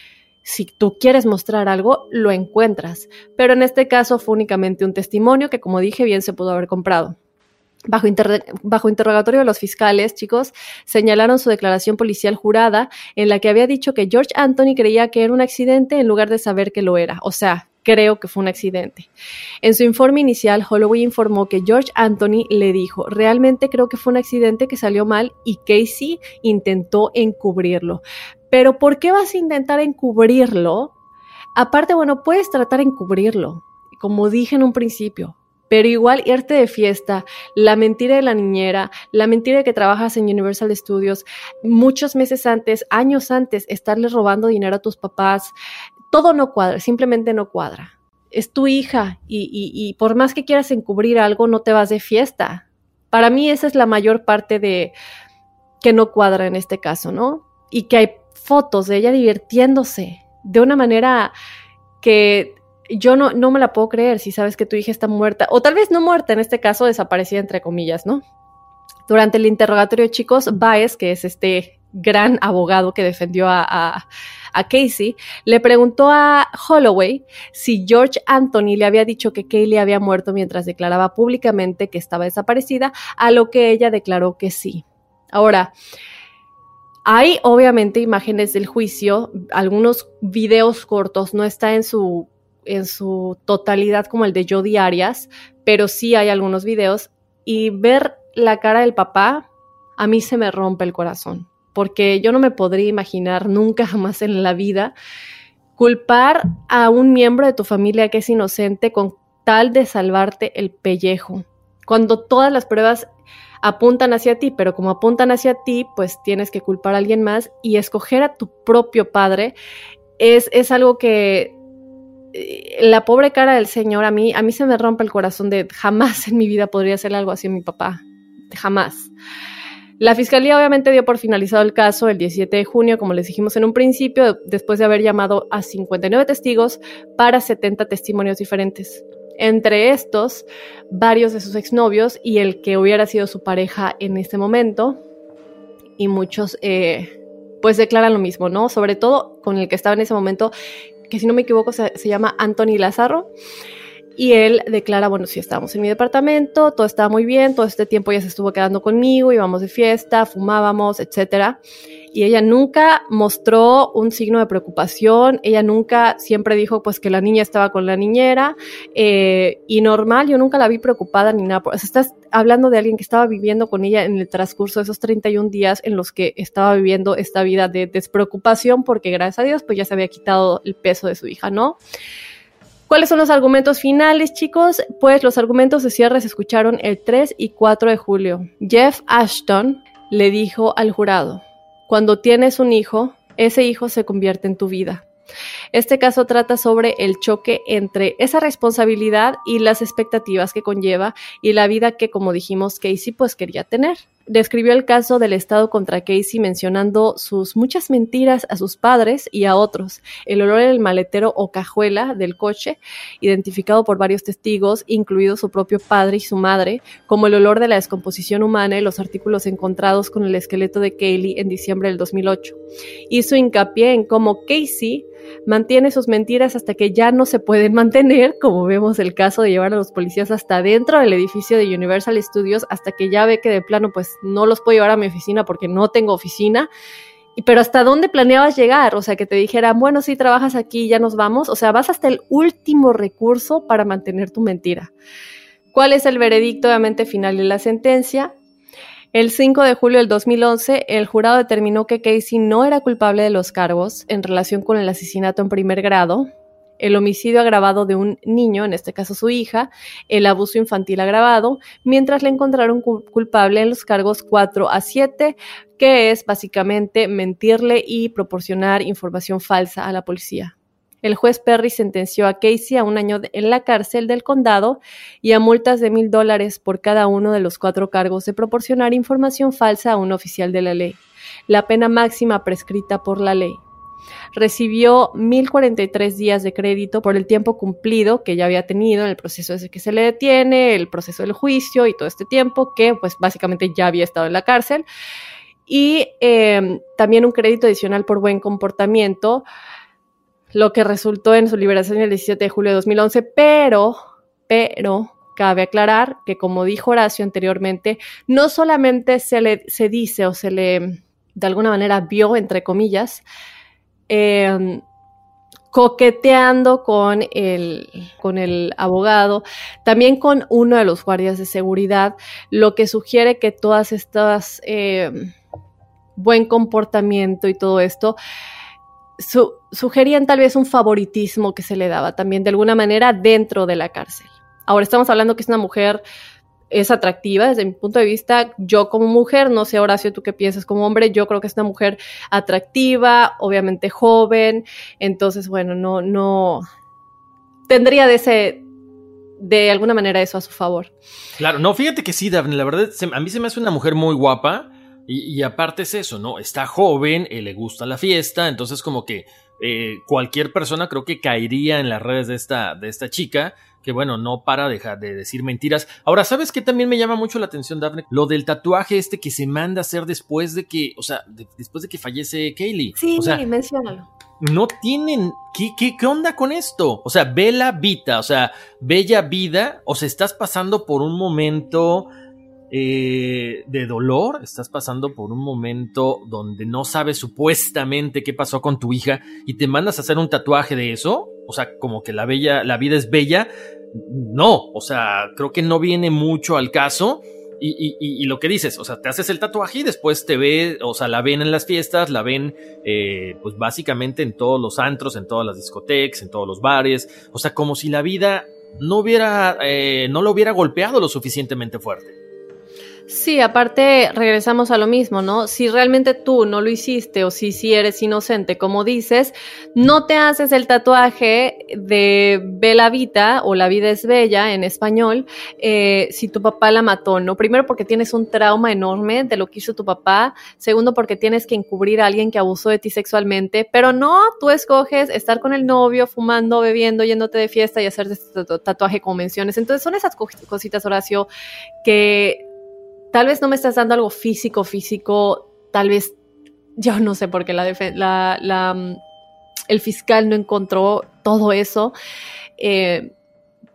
si tú quieres mostrar algo, lo encuentras. Pero en este caso fue únicamente un testimonio que, como dije, bien se pudo haber comprado. Bajo, interrogatorio de los fiscales, chicos, señalaron su declaración policial jurada en la que había dicho que George Anthony creía que era un accidente en lugar de saber que lo era. O sea, creo que fue un accidente. En su informe inicial, Holloway informó que George Anthony le dijo, realmente creo que fue un accidente que salió mal y Casey intentó encubrirlo. Pero ¿por qué vas a intentar encubrirlo? Aparte, bueno, puedes tratar de encubrirlo, como dije en un principio, pero igual irte de fiesta, la mentira de la niñera, la mentira de que trabajas en Universal Studios, muchos meses antes, años antes, estarle robando dinero a tus papás, todo no cuadra, simplemente no cuadra. Es tu hija y, y por más que quieras encubrir algo, no te vas de fiesta. Para mí esa es la mayor parte de que no cuadra en este caso, ¿no? Y que hay fotos de ella divirtiéndose de una manera que yo no, no me la puedo creer si sabes que tu hija está muerta, o tal vez no muerta, en este caso desaparecida entre comillas, ¿no? Durante el interrogatorio, chicos, Baez, que es este gran abogado que defendió a, a, Casey, le preguntó a Holloway si George Anthony le había dicho que Kaylee había muerto mientras declaraba públicamente que estaba desaparecida, a lo que ella declaró que sí. Ahora, hay obviamente imágenes del juicio, algunos videos cortos, no está en su en su totalidad como el de Jodi Arias, pero sí hay algunos videos y ver la cara del papá a mí se me rompe el corazón, porque yo no me podría imaginar nunca <laughs> jamás en la vida culpar a un miembro de tu familia que es inocente con tal de salvarte el pellejo. Cuando todas las pruebas apuntan hacia ti, pero como apuntan hacia ti, pues tienes que culpar a alguien más y escoger a tu propio padre es, es algo que la pobre cara del señor a mí, a mí se me rompe el corazón de jamás en mi vida podría hacer algo así a mi papá, jamás. La fiscalía obviamente dio por finalizado el caso el 17 de junio, como les dijimos en un principio, después de haber llamado a 59 testigos para 70 testimonios diferentes. Entre estos, varios de sus exnovios y el que hubiera sido su pareja en ese momento. Y muchos, eh, pues declaran lo mismo, ¿no? Sobre todo con el que estaba en ese momento, que si no me equivoco se, se llama Anthony Lazaro. Y él declara, bueno, sí, estábamos en mi departamento, todo estaba muy bien, todo este tiempo ya se estuvo quedando conmigo, íbamos de fiesta, fumábamos, etc. Y ella nunca mostró un signo de preocupación, ella nunca siempre dijo pues que la niña estaba con la niñera eh, y normal, yo nunca la vi preocupada ni nada. O estás hablando de alguien que estaba viviendo con ella en el transcurso de esos 31 días en los que estaba viviendo esta vida de despreocupación porque gracias a Dios pues ya se había quitado el peso de su hija, ¿no? ¿Cuáles son los argumentos finales, chicos? Pues los argumentos de cierre se escucharon el 3 y 4 de julio. Jeff Ashton le dijo al jurado, cuando tienes un hijo, ese hijo se convierte en tu vida. Este caso trata sobre el choque entre esa responsabilidad y las expectativas que conlleva y la vida que, como dijimos, Casey pues quería tener describió el caso del Estado contra Casey mencionando sus muchas mentiras a sus padres y a otros, el olor en el maletero o cajuela del coche, identificado por varios testigos, incluido su propio padre y su madre, como el olor de la descomposición humana y los artículos encontrados con el esqueleto de Kaylee en diciembre del 2008. Hizo hincapié en cómo Casey mantiene sus mentiras hasta que ya no se pueden mantener, como vemos el caso de llevar a los policías hasta dentro del edificio de Universal Studios, hasta que ya ve que de plano pues no los puedo llevar a mi oficina porque no tengo oficina. Pero hasta dónde planeabas llegar? O sea, que te dijeran, bueno, si trabajas aquí, ya nos vamos. O sea, vas hasta el último recurso para mantener tu mentira. ¿Cuál es el veredicto, obviamente, final de la sentencia? El 5 de julio del 2011, el jurado determinó que Casey no era culpable de los cargos en relación con el asesinato en primer grado, el homicidio agravado de un niño, en este caso su hija, el abuso infantil agravado, mientras le encontraron culpable en los cargos 4 a 7, que es básicamente mentirle y proporcionar información falsa a la policía. El juez Perry sentenció a Casey a un año en la cárcel del condado y a multas de mil dólares por cada uno de los cuatro cargos de proporcionar información falsa a un oficial de la ley, la pena máxima prescrita por la ley recibió 1.043 días de crédito por el tiempo cumplido que ya había tenido en el proceso que se le detiene, el proceso del juicio y todo este tiempo que pues básicamente ya había estado en la cárcel. Y em, también un crédito adicional por buen comportamiento, lo que resultó en su liberación el 17 de julio de 2011, pero, pero, cabe aclarar que como dijo Horacio anteriormente, no solamente se le se dice o se le de alguna manera vio, entre comillas, Em, coqueteando con el, con el abogado, también con uno de los guardias de seguridad, lo que sugiere que todas estas em, buen comportamiento y todo esto sugerían tal vez un favoritismo que se le daba también de alguna manera dentro de la cárcel. Ahora estamos hablando que es una mujer es atractiva desde mi punto de vista. Yo como mujer, no sé Horacio, tú qué piensas como hombre, yo creo que es una mujer atractiva, obviamente joven, entonces bueno, no, no, tendría de ese, de alguna manera eso a su favor. Claro, no, fíjate que sí, Daphne, la verdad, a mí se me hace una mujer muy guapa y, aparte es eso, ¿no? Está joven, eh, le gusta la fiesta, entonces como que eh, cualquier persona creo que caería en las redes de esta, de esta chica que bueno, no para dejar de decir mentiras. Ahora, ¿sabes qué también me llama mucho la atención, Daphne? Lo del tatuaje este que se manda a hacer después de que, o sea, después de que fallece Kaylee. Sí, o sea, menciónalo. No tienen. ¿qué, ¿Qué, qué, onda con esto? O sea, Bella Vita, o sea, Bella Vida, o sea, estás pasando por un momento eh, de dolor, estás pasando por un momento donde no sabes supuestamente qué pasó con tu hija y te mandas a hacer un tatuaje de eso, o sea, como que la bella, la vida es bella, no, o sea, creo que no viene mucho al caso. Y, lo que dices, o sea, te haces el tatuaje y después te ve, o sea, la ven en las fiestas, la ven, eh, pues básicamente en todos los antros, en todas las discotecas, en todos los bares, o sea, como si la vida no hubiera, eh, no lo hubiera golpeado lo suficientemente fuerte. Sí, aparte regresamos a lo mismo, ¿no? Si realmente tú no lo hiciste o si, si eres inocente, como dices, no te haces el tatuaje de Bella Vita o La vida es bella en español eh, si tu papá la mató, ¿no? Primero porque tienes un trauma enorme de lo que hizo tu papá, segundo porque tienes que encubrir a alguien que abusó de ti sexualmente, pero no, tú escoges estar con el novio, fumando, bebiendo, yéndote de fiesta y hacer este tatuaje como menciones. Entonces son esas cositas, Horacio, que tal vez no me estás dando algo físico, físico, tal vez, yo no sé por qué la, la, mm, el fiscal no encontró todo eso, eh,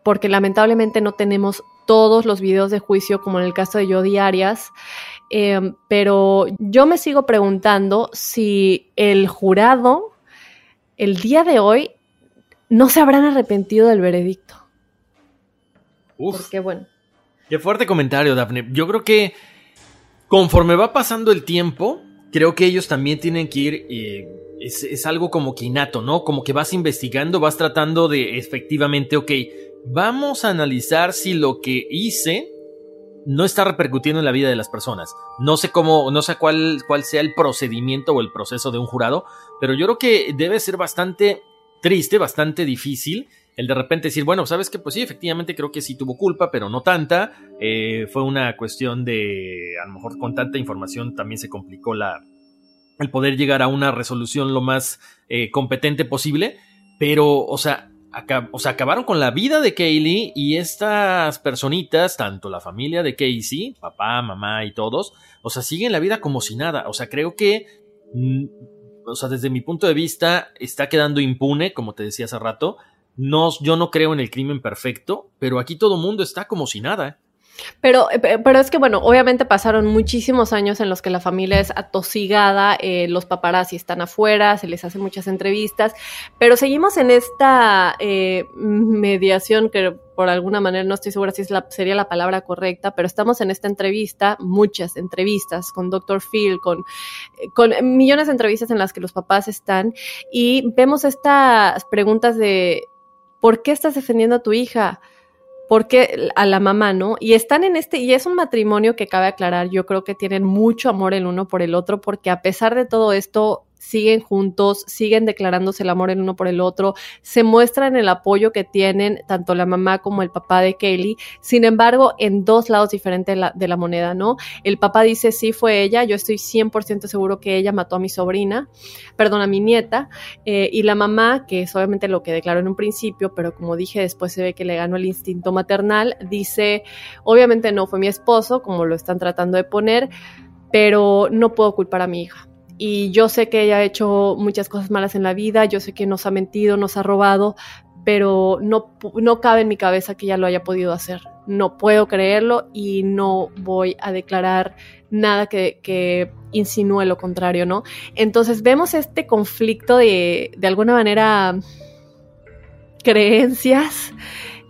porque lamentablemente no tenemos todos los videos de juicio como en el caso de yo diarias, eh, pero yo me sigo preguntando si el jurado el día de hoy no se habrán arrepentido del veredicto. Uf. Porque bueno, Qué fuerte comentario, Daphne. Yo creo que conforme va pasando el tiempo, creo que ellos también tienen que ir. Eh, es, algo como que innato, ¿no? Como que vas investigando, vas tratando de efectivamente, ok, vamos a analizar si lo que hice no está repercutiendo en la vida de las personas. No sé cómo, no sé cuál, cuál sea el procedimiento o el proceso de un jurado, pero yo creo que debe ser bastante triste, bastante difícil el de repente decir, bueno, sabes que pues sí, efectivamente creo que sí tuvo culpa, pero no tanta. Eh, fue una cuestión de, a lo mejor con tanta información también se complicó la, el poder llegar a una resolución lo más eh, competente posible. Pero, o sea, o sea, acabaron con la vida de Kaylee y estas personitas, tanto la familia de Casey, papá, mamá y todos, o sea, siguen la vida como si nada. O sea, creo que, mm, o sea, desde mi punto de vista, está quedando impune, como te decía hace rato, no, yo no creo en el crimen perfecto, pero aquí todo mundo está como si nada. Pero, eh, pero es que, bueno, obviamente pasaron muchísimos años en los que la familia es atosigada, eh, los paparazzi están afuera, se les hace muchas entrevistas, pero seguimos en esta eh, mediación que por alguna manera no estoy segura si es la, sería la palabra correcta, pero estamos en esta entrevista, muchas entrevistas con Dr. Phil, con, con millones de entrevistas en las que los papás están y vemos estas preguntas de ¿por qué estás defendiendo a tu hija? ¿Por qué a la mamá, no? Y están en este, y es un matrimonio que cabe aclarar, yo creo que tienen mucho amor el uno por el otro, porque a pesar de todo esto, siguen juntos, siguen declarándose el amor el uno por el otro, se muestran el apoyo que tienen tanto la mamá como el papá de Kaylee, sin embargo, en dos lados diferentes de la, moneda, ¿no? El papá dice, sí, fue ella, yo estoy 100% seguro que ella mató a mi sobrina, perdón, a mi nieta, eh, y la mamá, que es obviamente lo que declaró en un principio, pero como dije, después se ve que le ganó el instinto maternal, dice, obviamente no fue mi esposo, como lo están tratando de poner, pero no puedo culpar a mi hija y yo sé que ella ha hecho muchas cosas malas en la vida, yo sé que nos ha mentido, nos ha robado, pero no, no cabe en mi cabeza que ella lo haya podido hacer. No puedo creerlo y no voy a declarar nada que, que insinúe lo contrario, ¿no? Entonces vemos este conflicto de, de alguna manera, creencias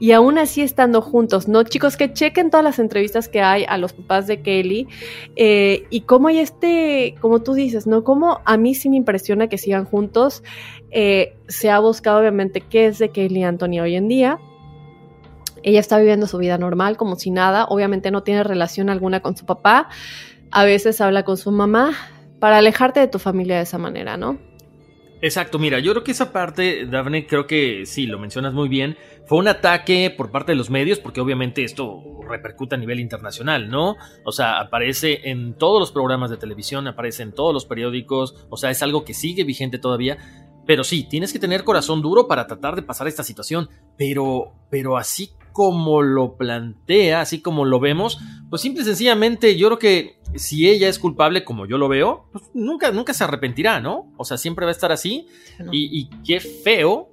y aún así estando juntos, ¿no? Chicos, que chequen todas las entrevistas que hay a los papás de Kelly eh, y cómo hay este, como tú dices, ¿no? Como a mí sí me impresiona que sigan juntos. Eh, se ha buscado obviamente qué es de Kelly y Antonia hoy en día. Ella está viviendo su vida normal, como si nada. Obviamente no tiene relación alguna con su papá. A veces habla con su mamá para alejarte de tu familia de esa manera, ¿no? Exacto, mira, yo creo que esa parte, Daphne, creo que sí, lo mencionas muy bien. Fue un ataque por parte de los medios, porque obviamente esto repercute a nivel internacional, ¿no? O sea, aparece en todos los programas de televisión, aparece en todos los periódicos, o sea, es algo que sigue vigente todavía. Pero sí, tienes que tener corazón duro para tratar de pasar esta situación. Pero, pero así como lo plantea, así como lo vemos, pues simple y sencillamente yo creo que si ella es culpable como yo lo veo, pues nunca, nunca se arrepentirá, ¿no? O sea, siempre va a estar así. Y, qué feo,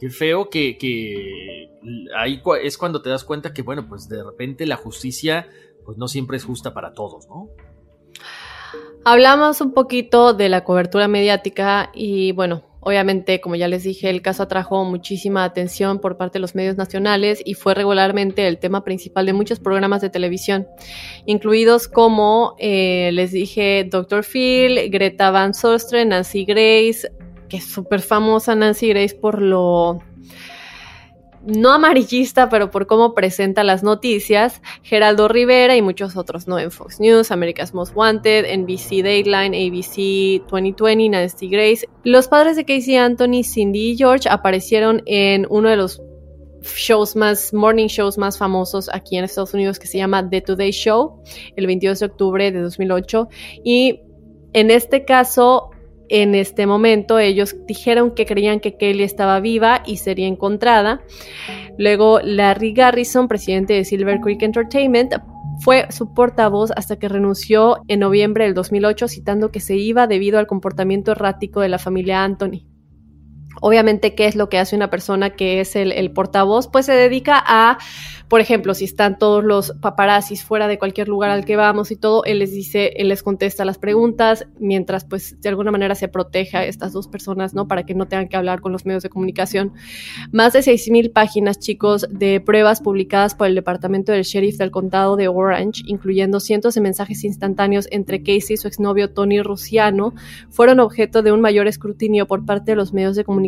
qué feo que, que ahí es cuando te das cuenta que, bueno, pues de repente la justicia, pues no siempre es justa para todos, ¿no? Hablamos un poquito de la cobertura mediática y bueno, Obviamente, como ya les dije, el caso atrajo muchísima atención por parte de los medios nacionales y fue regularmente el tema principal de muchos programas de televisión, incluidos como, eh, les dije, Dr. Phil, Greta Van Sostre, Nancy Grace, que es súper famosa Nancy Grace por lo no amarillista, pero por cómo presenta las noticias, Geraldo Rivera y muchos otros, ¿no? En Fox News, America's Most Wanted, NBC Dateline, ABC 2020, Nancy Grace. Los padres de Casey Anthony, Cindy y George aparecieron en uno de los shows más, morning shows más famosos aquí en Estados Unidos que se llama The Today Show, el 22 de octubre de 2008. Y en este caso, en este momento ellos dijeron que creían que Kelly estaba viva y sería encontrada. Luego Larry Garrison, presidente de Silver Creek Entertainment, fue su portavoz hasta que renunció en noviembre del 2008 citando que se iba debido al comportamiento errático de la familia Anthony. Obviamente, ¿qué es lo que hace una persona que es el, portavoz? Pues se dedica a por ejemplo, si están todos los paparazzis fuera de cualquier lugar al que vamos y todo, él les dice, él les contesta las preguntas, mientras pues de alguna manera se protege a estas dos personas, ¿no? Para que no tengan que hablar con los medios de comunicación. Más de 6.000 páginas, chicos, de pruebas publicadas por el Departamento del Sheriff del Condado de Orange, incluyendo cientos de mensajes instantáneos entre Casey y su exnovio Tony Rusiano, fueron objeto de un mayor escrutinio por parte de los medios de comunicación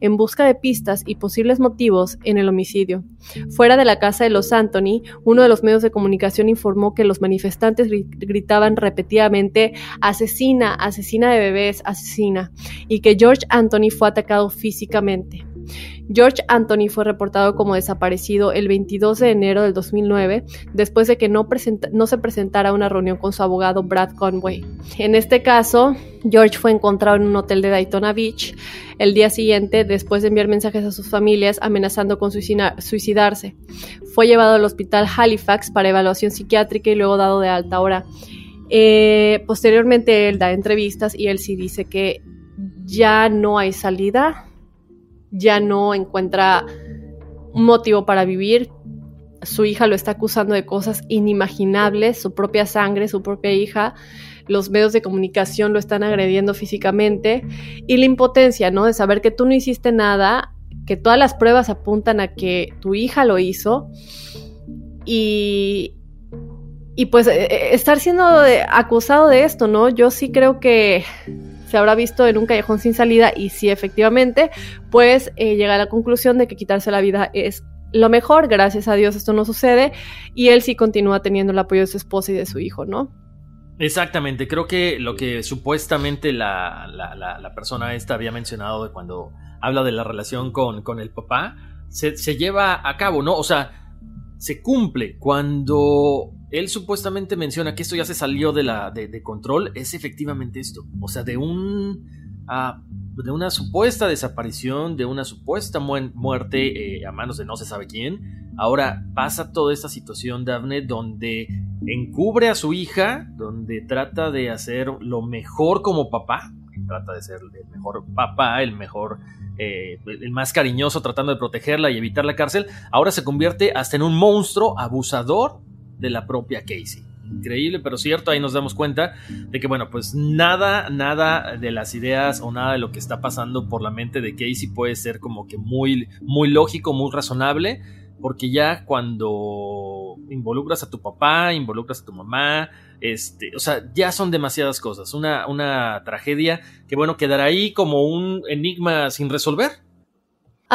en busca de pistas y posibles motivos en el homicidio. Fuera de la casa de los Anthony, uno de los medios de comunicación informó que los manifestantes gritaban repetidamente asesina, asesina de bebés, asesina, y que George Anthony fue atacado físicamente. George Anthony fue reportado como desaparecido el 22 de enero del 2009 después de que no, se presentara a una reunión con su abogado Brad Conway. En este caso, George fue encontrado en un hotel de Daytona Beach el día siguiente después de enviar mensajes a sus familias amenazando con suicidarse. Fue llevado al hospital Halifax para evaluación psiquiátrica y luego dado de alta hora. Eh, posteriormente él da entrevistas y él sí dice que ya no hay salida ya no encuentra un motivo para vivir. Su hija lo está acusando de cosas inimaginables, su propia sangre, su propia hija. Los medios de comunicación lo están agrediendo físicamente. Y la impotencia, ¿no? De saber que tú no hiciste nada, que todas las pruebas apuntan a que tu hija lo hizo. Y, y pues eh, eh, estar siendo acusado de esto, ¿no? Yo sí creo que se habrá visto en un callejón sin salida y si efectivamente, pues eh, llega a la conclusión de que quitarse la vida es lo mejor, gracias a Dios esto no sucede y él sí continúa teniendo el apoyo de su esposa y de su hijo, ¿no? Exactamente, creo que lo que supuestamente la, la, persona esta había mencionado de cuando habla de la relación con, con el papá, se, se lleva a cabo, ¿no? O sea, se cumple cuando él supuestamente menciona que esto ya se salió de, la, de, control, es efectivamente esto. O sea, de un... Ah, de una supuesta desaparición, de una supuesta muerte eh, a manos de no se sabe quién. Ahora pasa toda esta situación, Daphne, donde encubre a su hija, donde trata de hacer lo mejor como papá, trata de ser el mejor papá, el mejor, eh, el más cariñoso, tratando de protegerla y evitar la cárcel. Ahora se convierte hasta en un monstruo abusador de la propia Casey. Increíble, pero cierto, ahí nos damos cuenta de que, bueno, pues nada, nada de las ideas o nada de lo que está pasando por la mente de Casey puede ser como que muy, muy lógico, muy razonable, porque ya cuando involucras a tu papá, involucras a tu mamá, este, o sea, ya son demasiadas cosas. Una, una tragedia que, bueno, quedará ahí como un enigma sin resolver.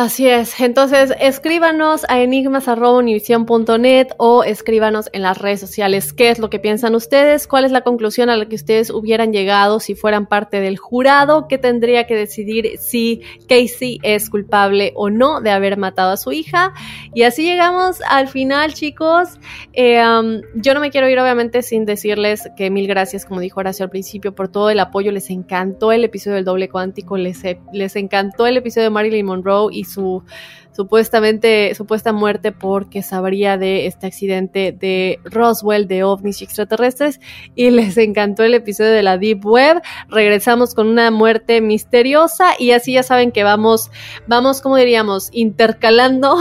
Así es, entonces escríbanos a enigmas.univision.net o escríbanos en las redes sociales qué es lo que piensan ustedes, cuál es la conclusión a la que ustedes hubieran llegado si fueran parte del jurado que tendría que decidir si Casey es culpable o no de haber matado a su hija. Y así llegamos al final, chicos. Eh, um, yo no me quiero ir obviamente sin decirles que mil gracias, como dijo Horacio al principio, por todo el apoyo. Les encantó el episodio del doble cuántico, les, les encantó el episodio de Marilyn Monroe y su supuestamente supuesta muerte porque sabría de este accidente de Roswell de ovnis extraterrestres y <laughs> les encantó el episodio de la Deep Web. Regresamos con una muerte misteriosa y así ya saben que vamos vamos como diríamos intercalando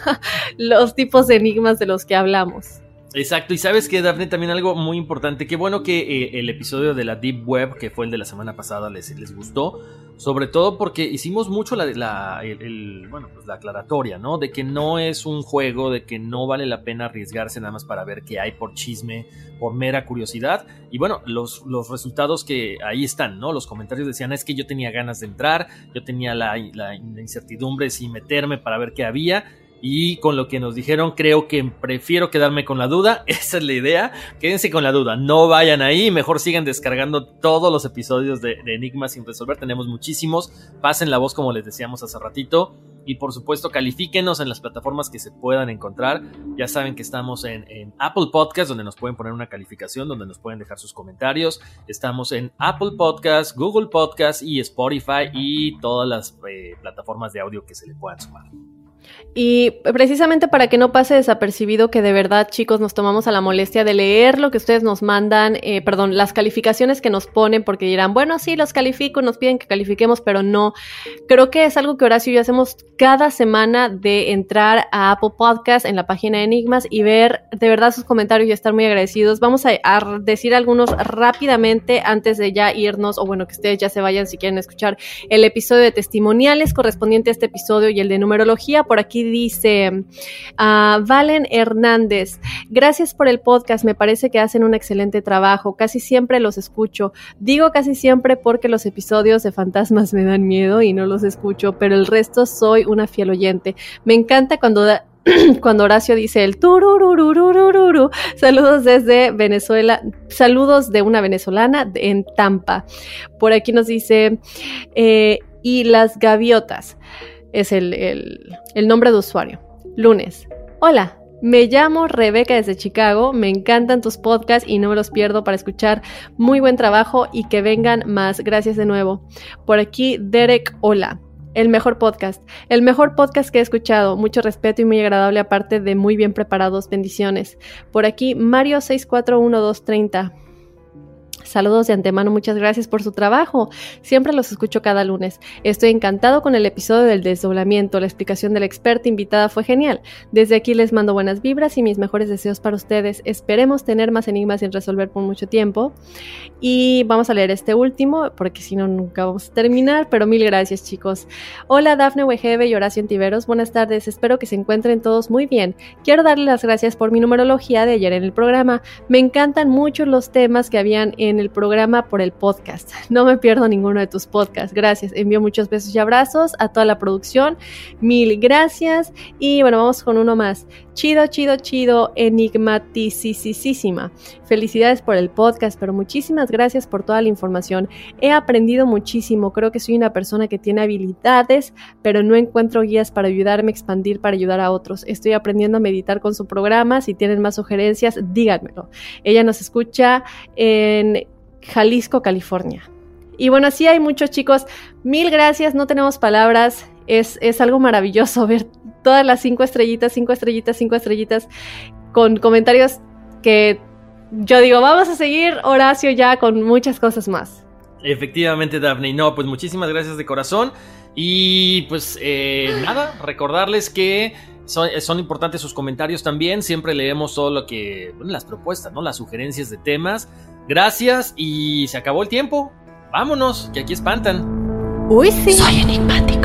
<laughs> los tipos de enigmas de los que hablamos. Exacto, y sabes que Daphne también algo muy importante, qué bueno que eh, el episodio de la Deep Web, que fue el de la semana pasada, les, les gustó, sobre todo porque hicimos mucho la, la, bueno, pues la aclaratoria, ¿no? De que no es un juego, de que no vale la pena arriesgarse nada más para ver qué hay por chisme, por mera curiosidad, y bueno, los, los resultados que ahí están, ¿no? Los comentarios decían, es que yo tenía ganas de entrar, yo tenía la, la incertidumbre si meterme para ver qué había, y con lo que nos dijeron, creo que prefiero quedarme con la duda. <laughs> Esa es la idea. Quédense con la duda. No vayan ahí. Mejor sigan descargando todos los episodios de, Enigma sin resolver. Tenemos muchísimos. Pasen la voz como les decíamos hace ratito. Y por supuesto, califíquenos en las plataformas que se puedan encontrar. Ya saben que estamos en, Apple Podcast, donde nos pueden poner una calificación, donde nos pueden dejar sus comentarios. Estamos en Apple Podcast, Google Podcast y Spotify y todas las eh, plataformas de audio que se le puedan sumar. Y precisamente para que no pase desapercibido que de verdad, chicos, nos tomamos a la molestia de leer lo que ustedes nos mandan, eh, perdón, las calificaciones que nos ponen, porque dirán, bueno, sí, los califico, nos piden que califiquemos, pero no. Creo que es algo que Horacio y yo hacemos cada semana de entrar a Apple Podcast en la página de Enigmas y ver de verdad sus comentarios y estar muy agradecidos. Vamos a, decir algunos rápidamente antes de ya irnos, o bueno, que ustedes ya se vayan si quieren escuchar el episodio de testimoniales correspondiente a este episodio y el de numerología. Aquí dice ah, Valen Hernández, gracias por el podcast, me parece que hacen un excelente trabajo, casi siempre los escucho. Digo casi siempre porque los episodios de fantasmas me dan miedo y no los escucho, pero el resto soy una fiel oyente. Me encanta cuando <clears throat> cuando Horacio dice el tururururururu, saludos desde Venezuela, saludos de una venezolana en Tampa. Por aquí nos dice, eh, y las gaviotas es el, nombre de usuario. Lunes. Hola, me llamo Rebeca desde Chicago, me encantan tus podcasts y no me los pierdo para escuchar. Muy buen trabajo y que vengan más. Gracias de nuevo. Por aquí, Derek, hola. El mejor podcast, el mejor podcast que he escuchado, mucho respeto y muy agradable aparte de muy bien preparados, bendiciones. Por aquí, Mario 641230. Saludos de antemano, muchas gracias por su trabajo. Siempre los escucho cada lunes. Estoy encantado con el episodio del desdoblamiento. La explicación de la experta invitada fue genial. Desde aquí les mando buenas vibras y mis mejores deseos para ustedes. Esperemos tener más enigmas sin resolver por mucho tiempo. Y vamos a leer este último, porque si no, nunca vamos a terminar. Pero mil gracias, chicos. Hola, Dafne Wegebe y Horacio Antiveros. Buenas tardes. Espero que se encuentren todos muy bien. Quiero darles las gracias por mi numerología de ayer en el programa. Me encantan mucho los temas que habían en el programa por el podcast. <laughs> No me pierdo ninguno de tus podcasts. Gracias. Envío muchos besos y abrazos a toda la producción. Mil gracias. Y bueno, vamos con uno más. Chido, chido, chido, enigmaticísima. Felicidades por el podcast, pero muchísimas gracias por toda la información. He aprendido muchísimo. Creo que soy una persona que tiene habilidades, pero no encuentro guías para ayudarme a expandir, para ayudar a otros. Estoy aprendiendo a meditar con su programa. Si tienen más sugerencias, díganmelo. Ella nos escucha en Jalisco, California. Y bueno, así hay muchos chicos. Mil gracias, no tenemos palabras. Es, es algo maravilloso ver todas las cinco estrellitas, cinco estrellitas, cinco estrellitas, con comentarios que yo digo, vamos a seguir Horacio ya con muchas cosas más. Efectivamente, Daphne. No, pues muchísimas gracias de corazón. Y pues eh, nada, recordarles que son, son, importantes sus comentarios también. Siempre leemos todo lo que. Bueno, las propuestas, ¿no? Las sugerencias de temas. Gracias y se acabó el tiempo. Vámonos, que aquí espantan. Uy, sí. Soy enigmático.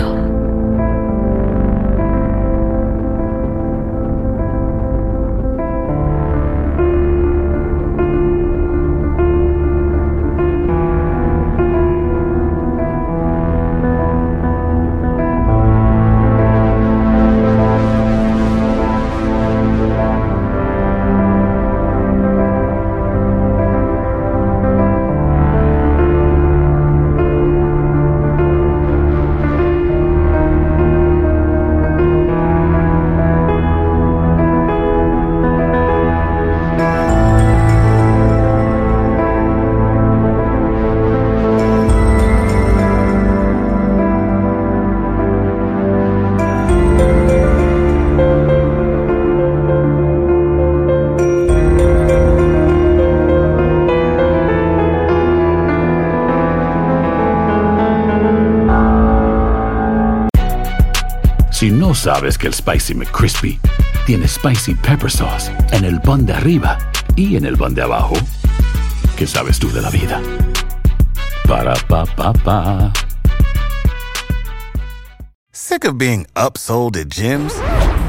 Sabes que el Spicy McCrispy tiene spicy pepper sauce en el pan de arriba y en el pan de abajo. ¿Qué sabes tú de la vida? Para pa pa pa. Sick of being upsold at gyms?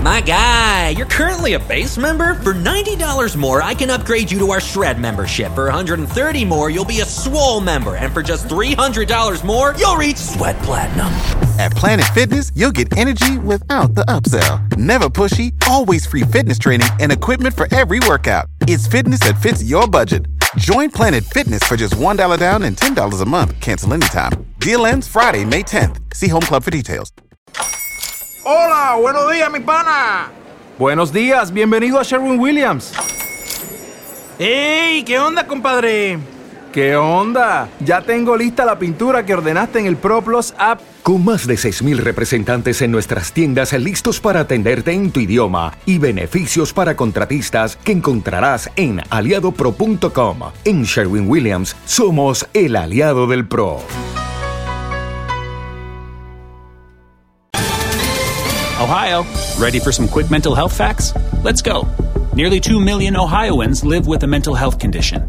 My guy, you're currently a base member. For $90 more, I can upgrade you to our Shred membership. For $130 more, you'll be a Swole member. And for just $300 more, you'll reach Sweat Platinum. At Planet Fitness, you'll get energy without the upsell. Never pushy, always free fitness training and equipment for every workout. It's fitness that fits your budget. Join Planet Fitness for just $1 down and $10 a month. Cancel anytime. Deal ends Friday, May 10th. See Home Club for details. Hola, buenos días, mi pana. Buenos días, bienvenido a Sherwin Williams. ¡Ey! ¿Qué onda, compadre? ¿Qué onda? Ya tengo lista la pintura que ordenaste en el ProPlus app. Con más de 6.000 representantes en nuestras tiendas listos para atenderte en tu idioma y beneficios para contratistas que encontrarás en aliadopro.com. En Sherwin Williams somos el aliado del PRO. Ohio, ready for some quick mental health facts? Let's go. Nearly 2 million Ohioans live with a mental health condition.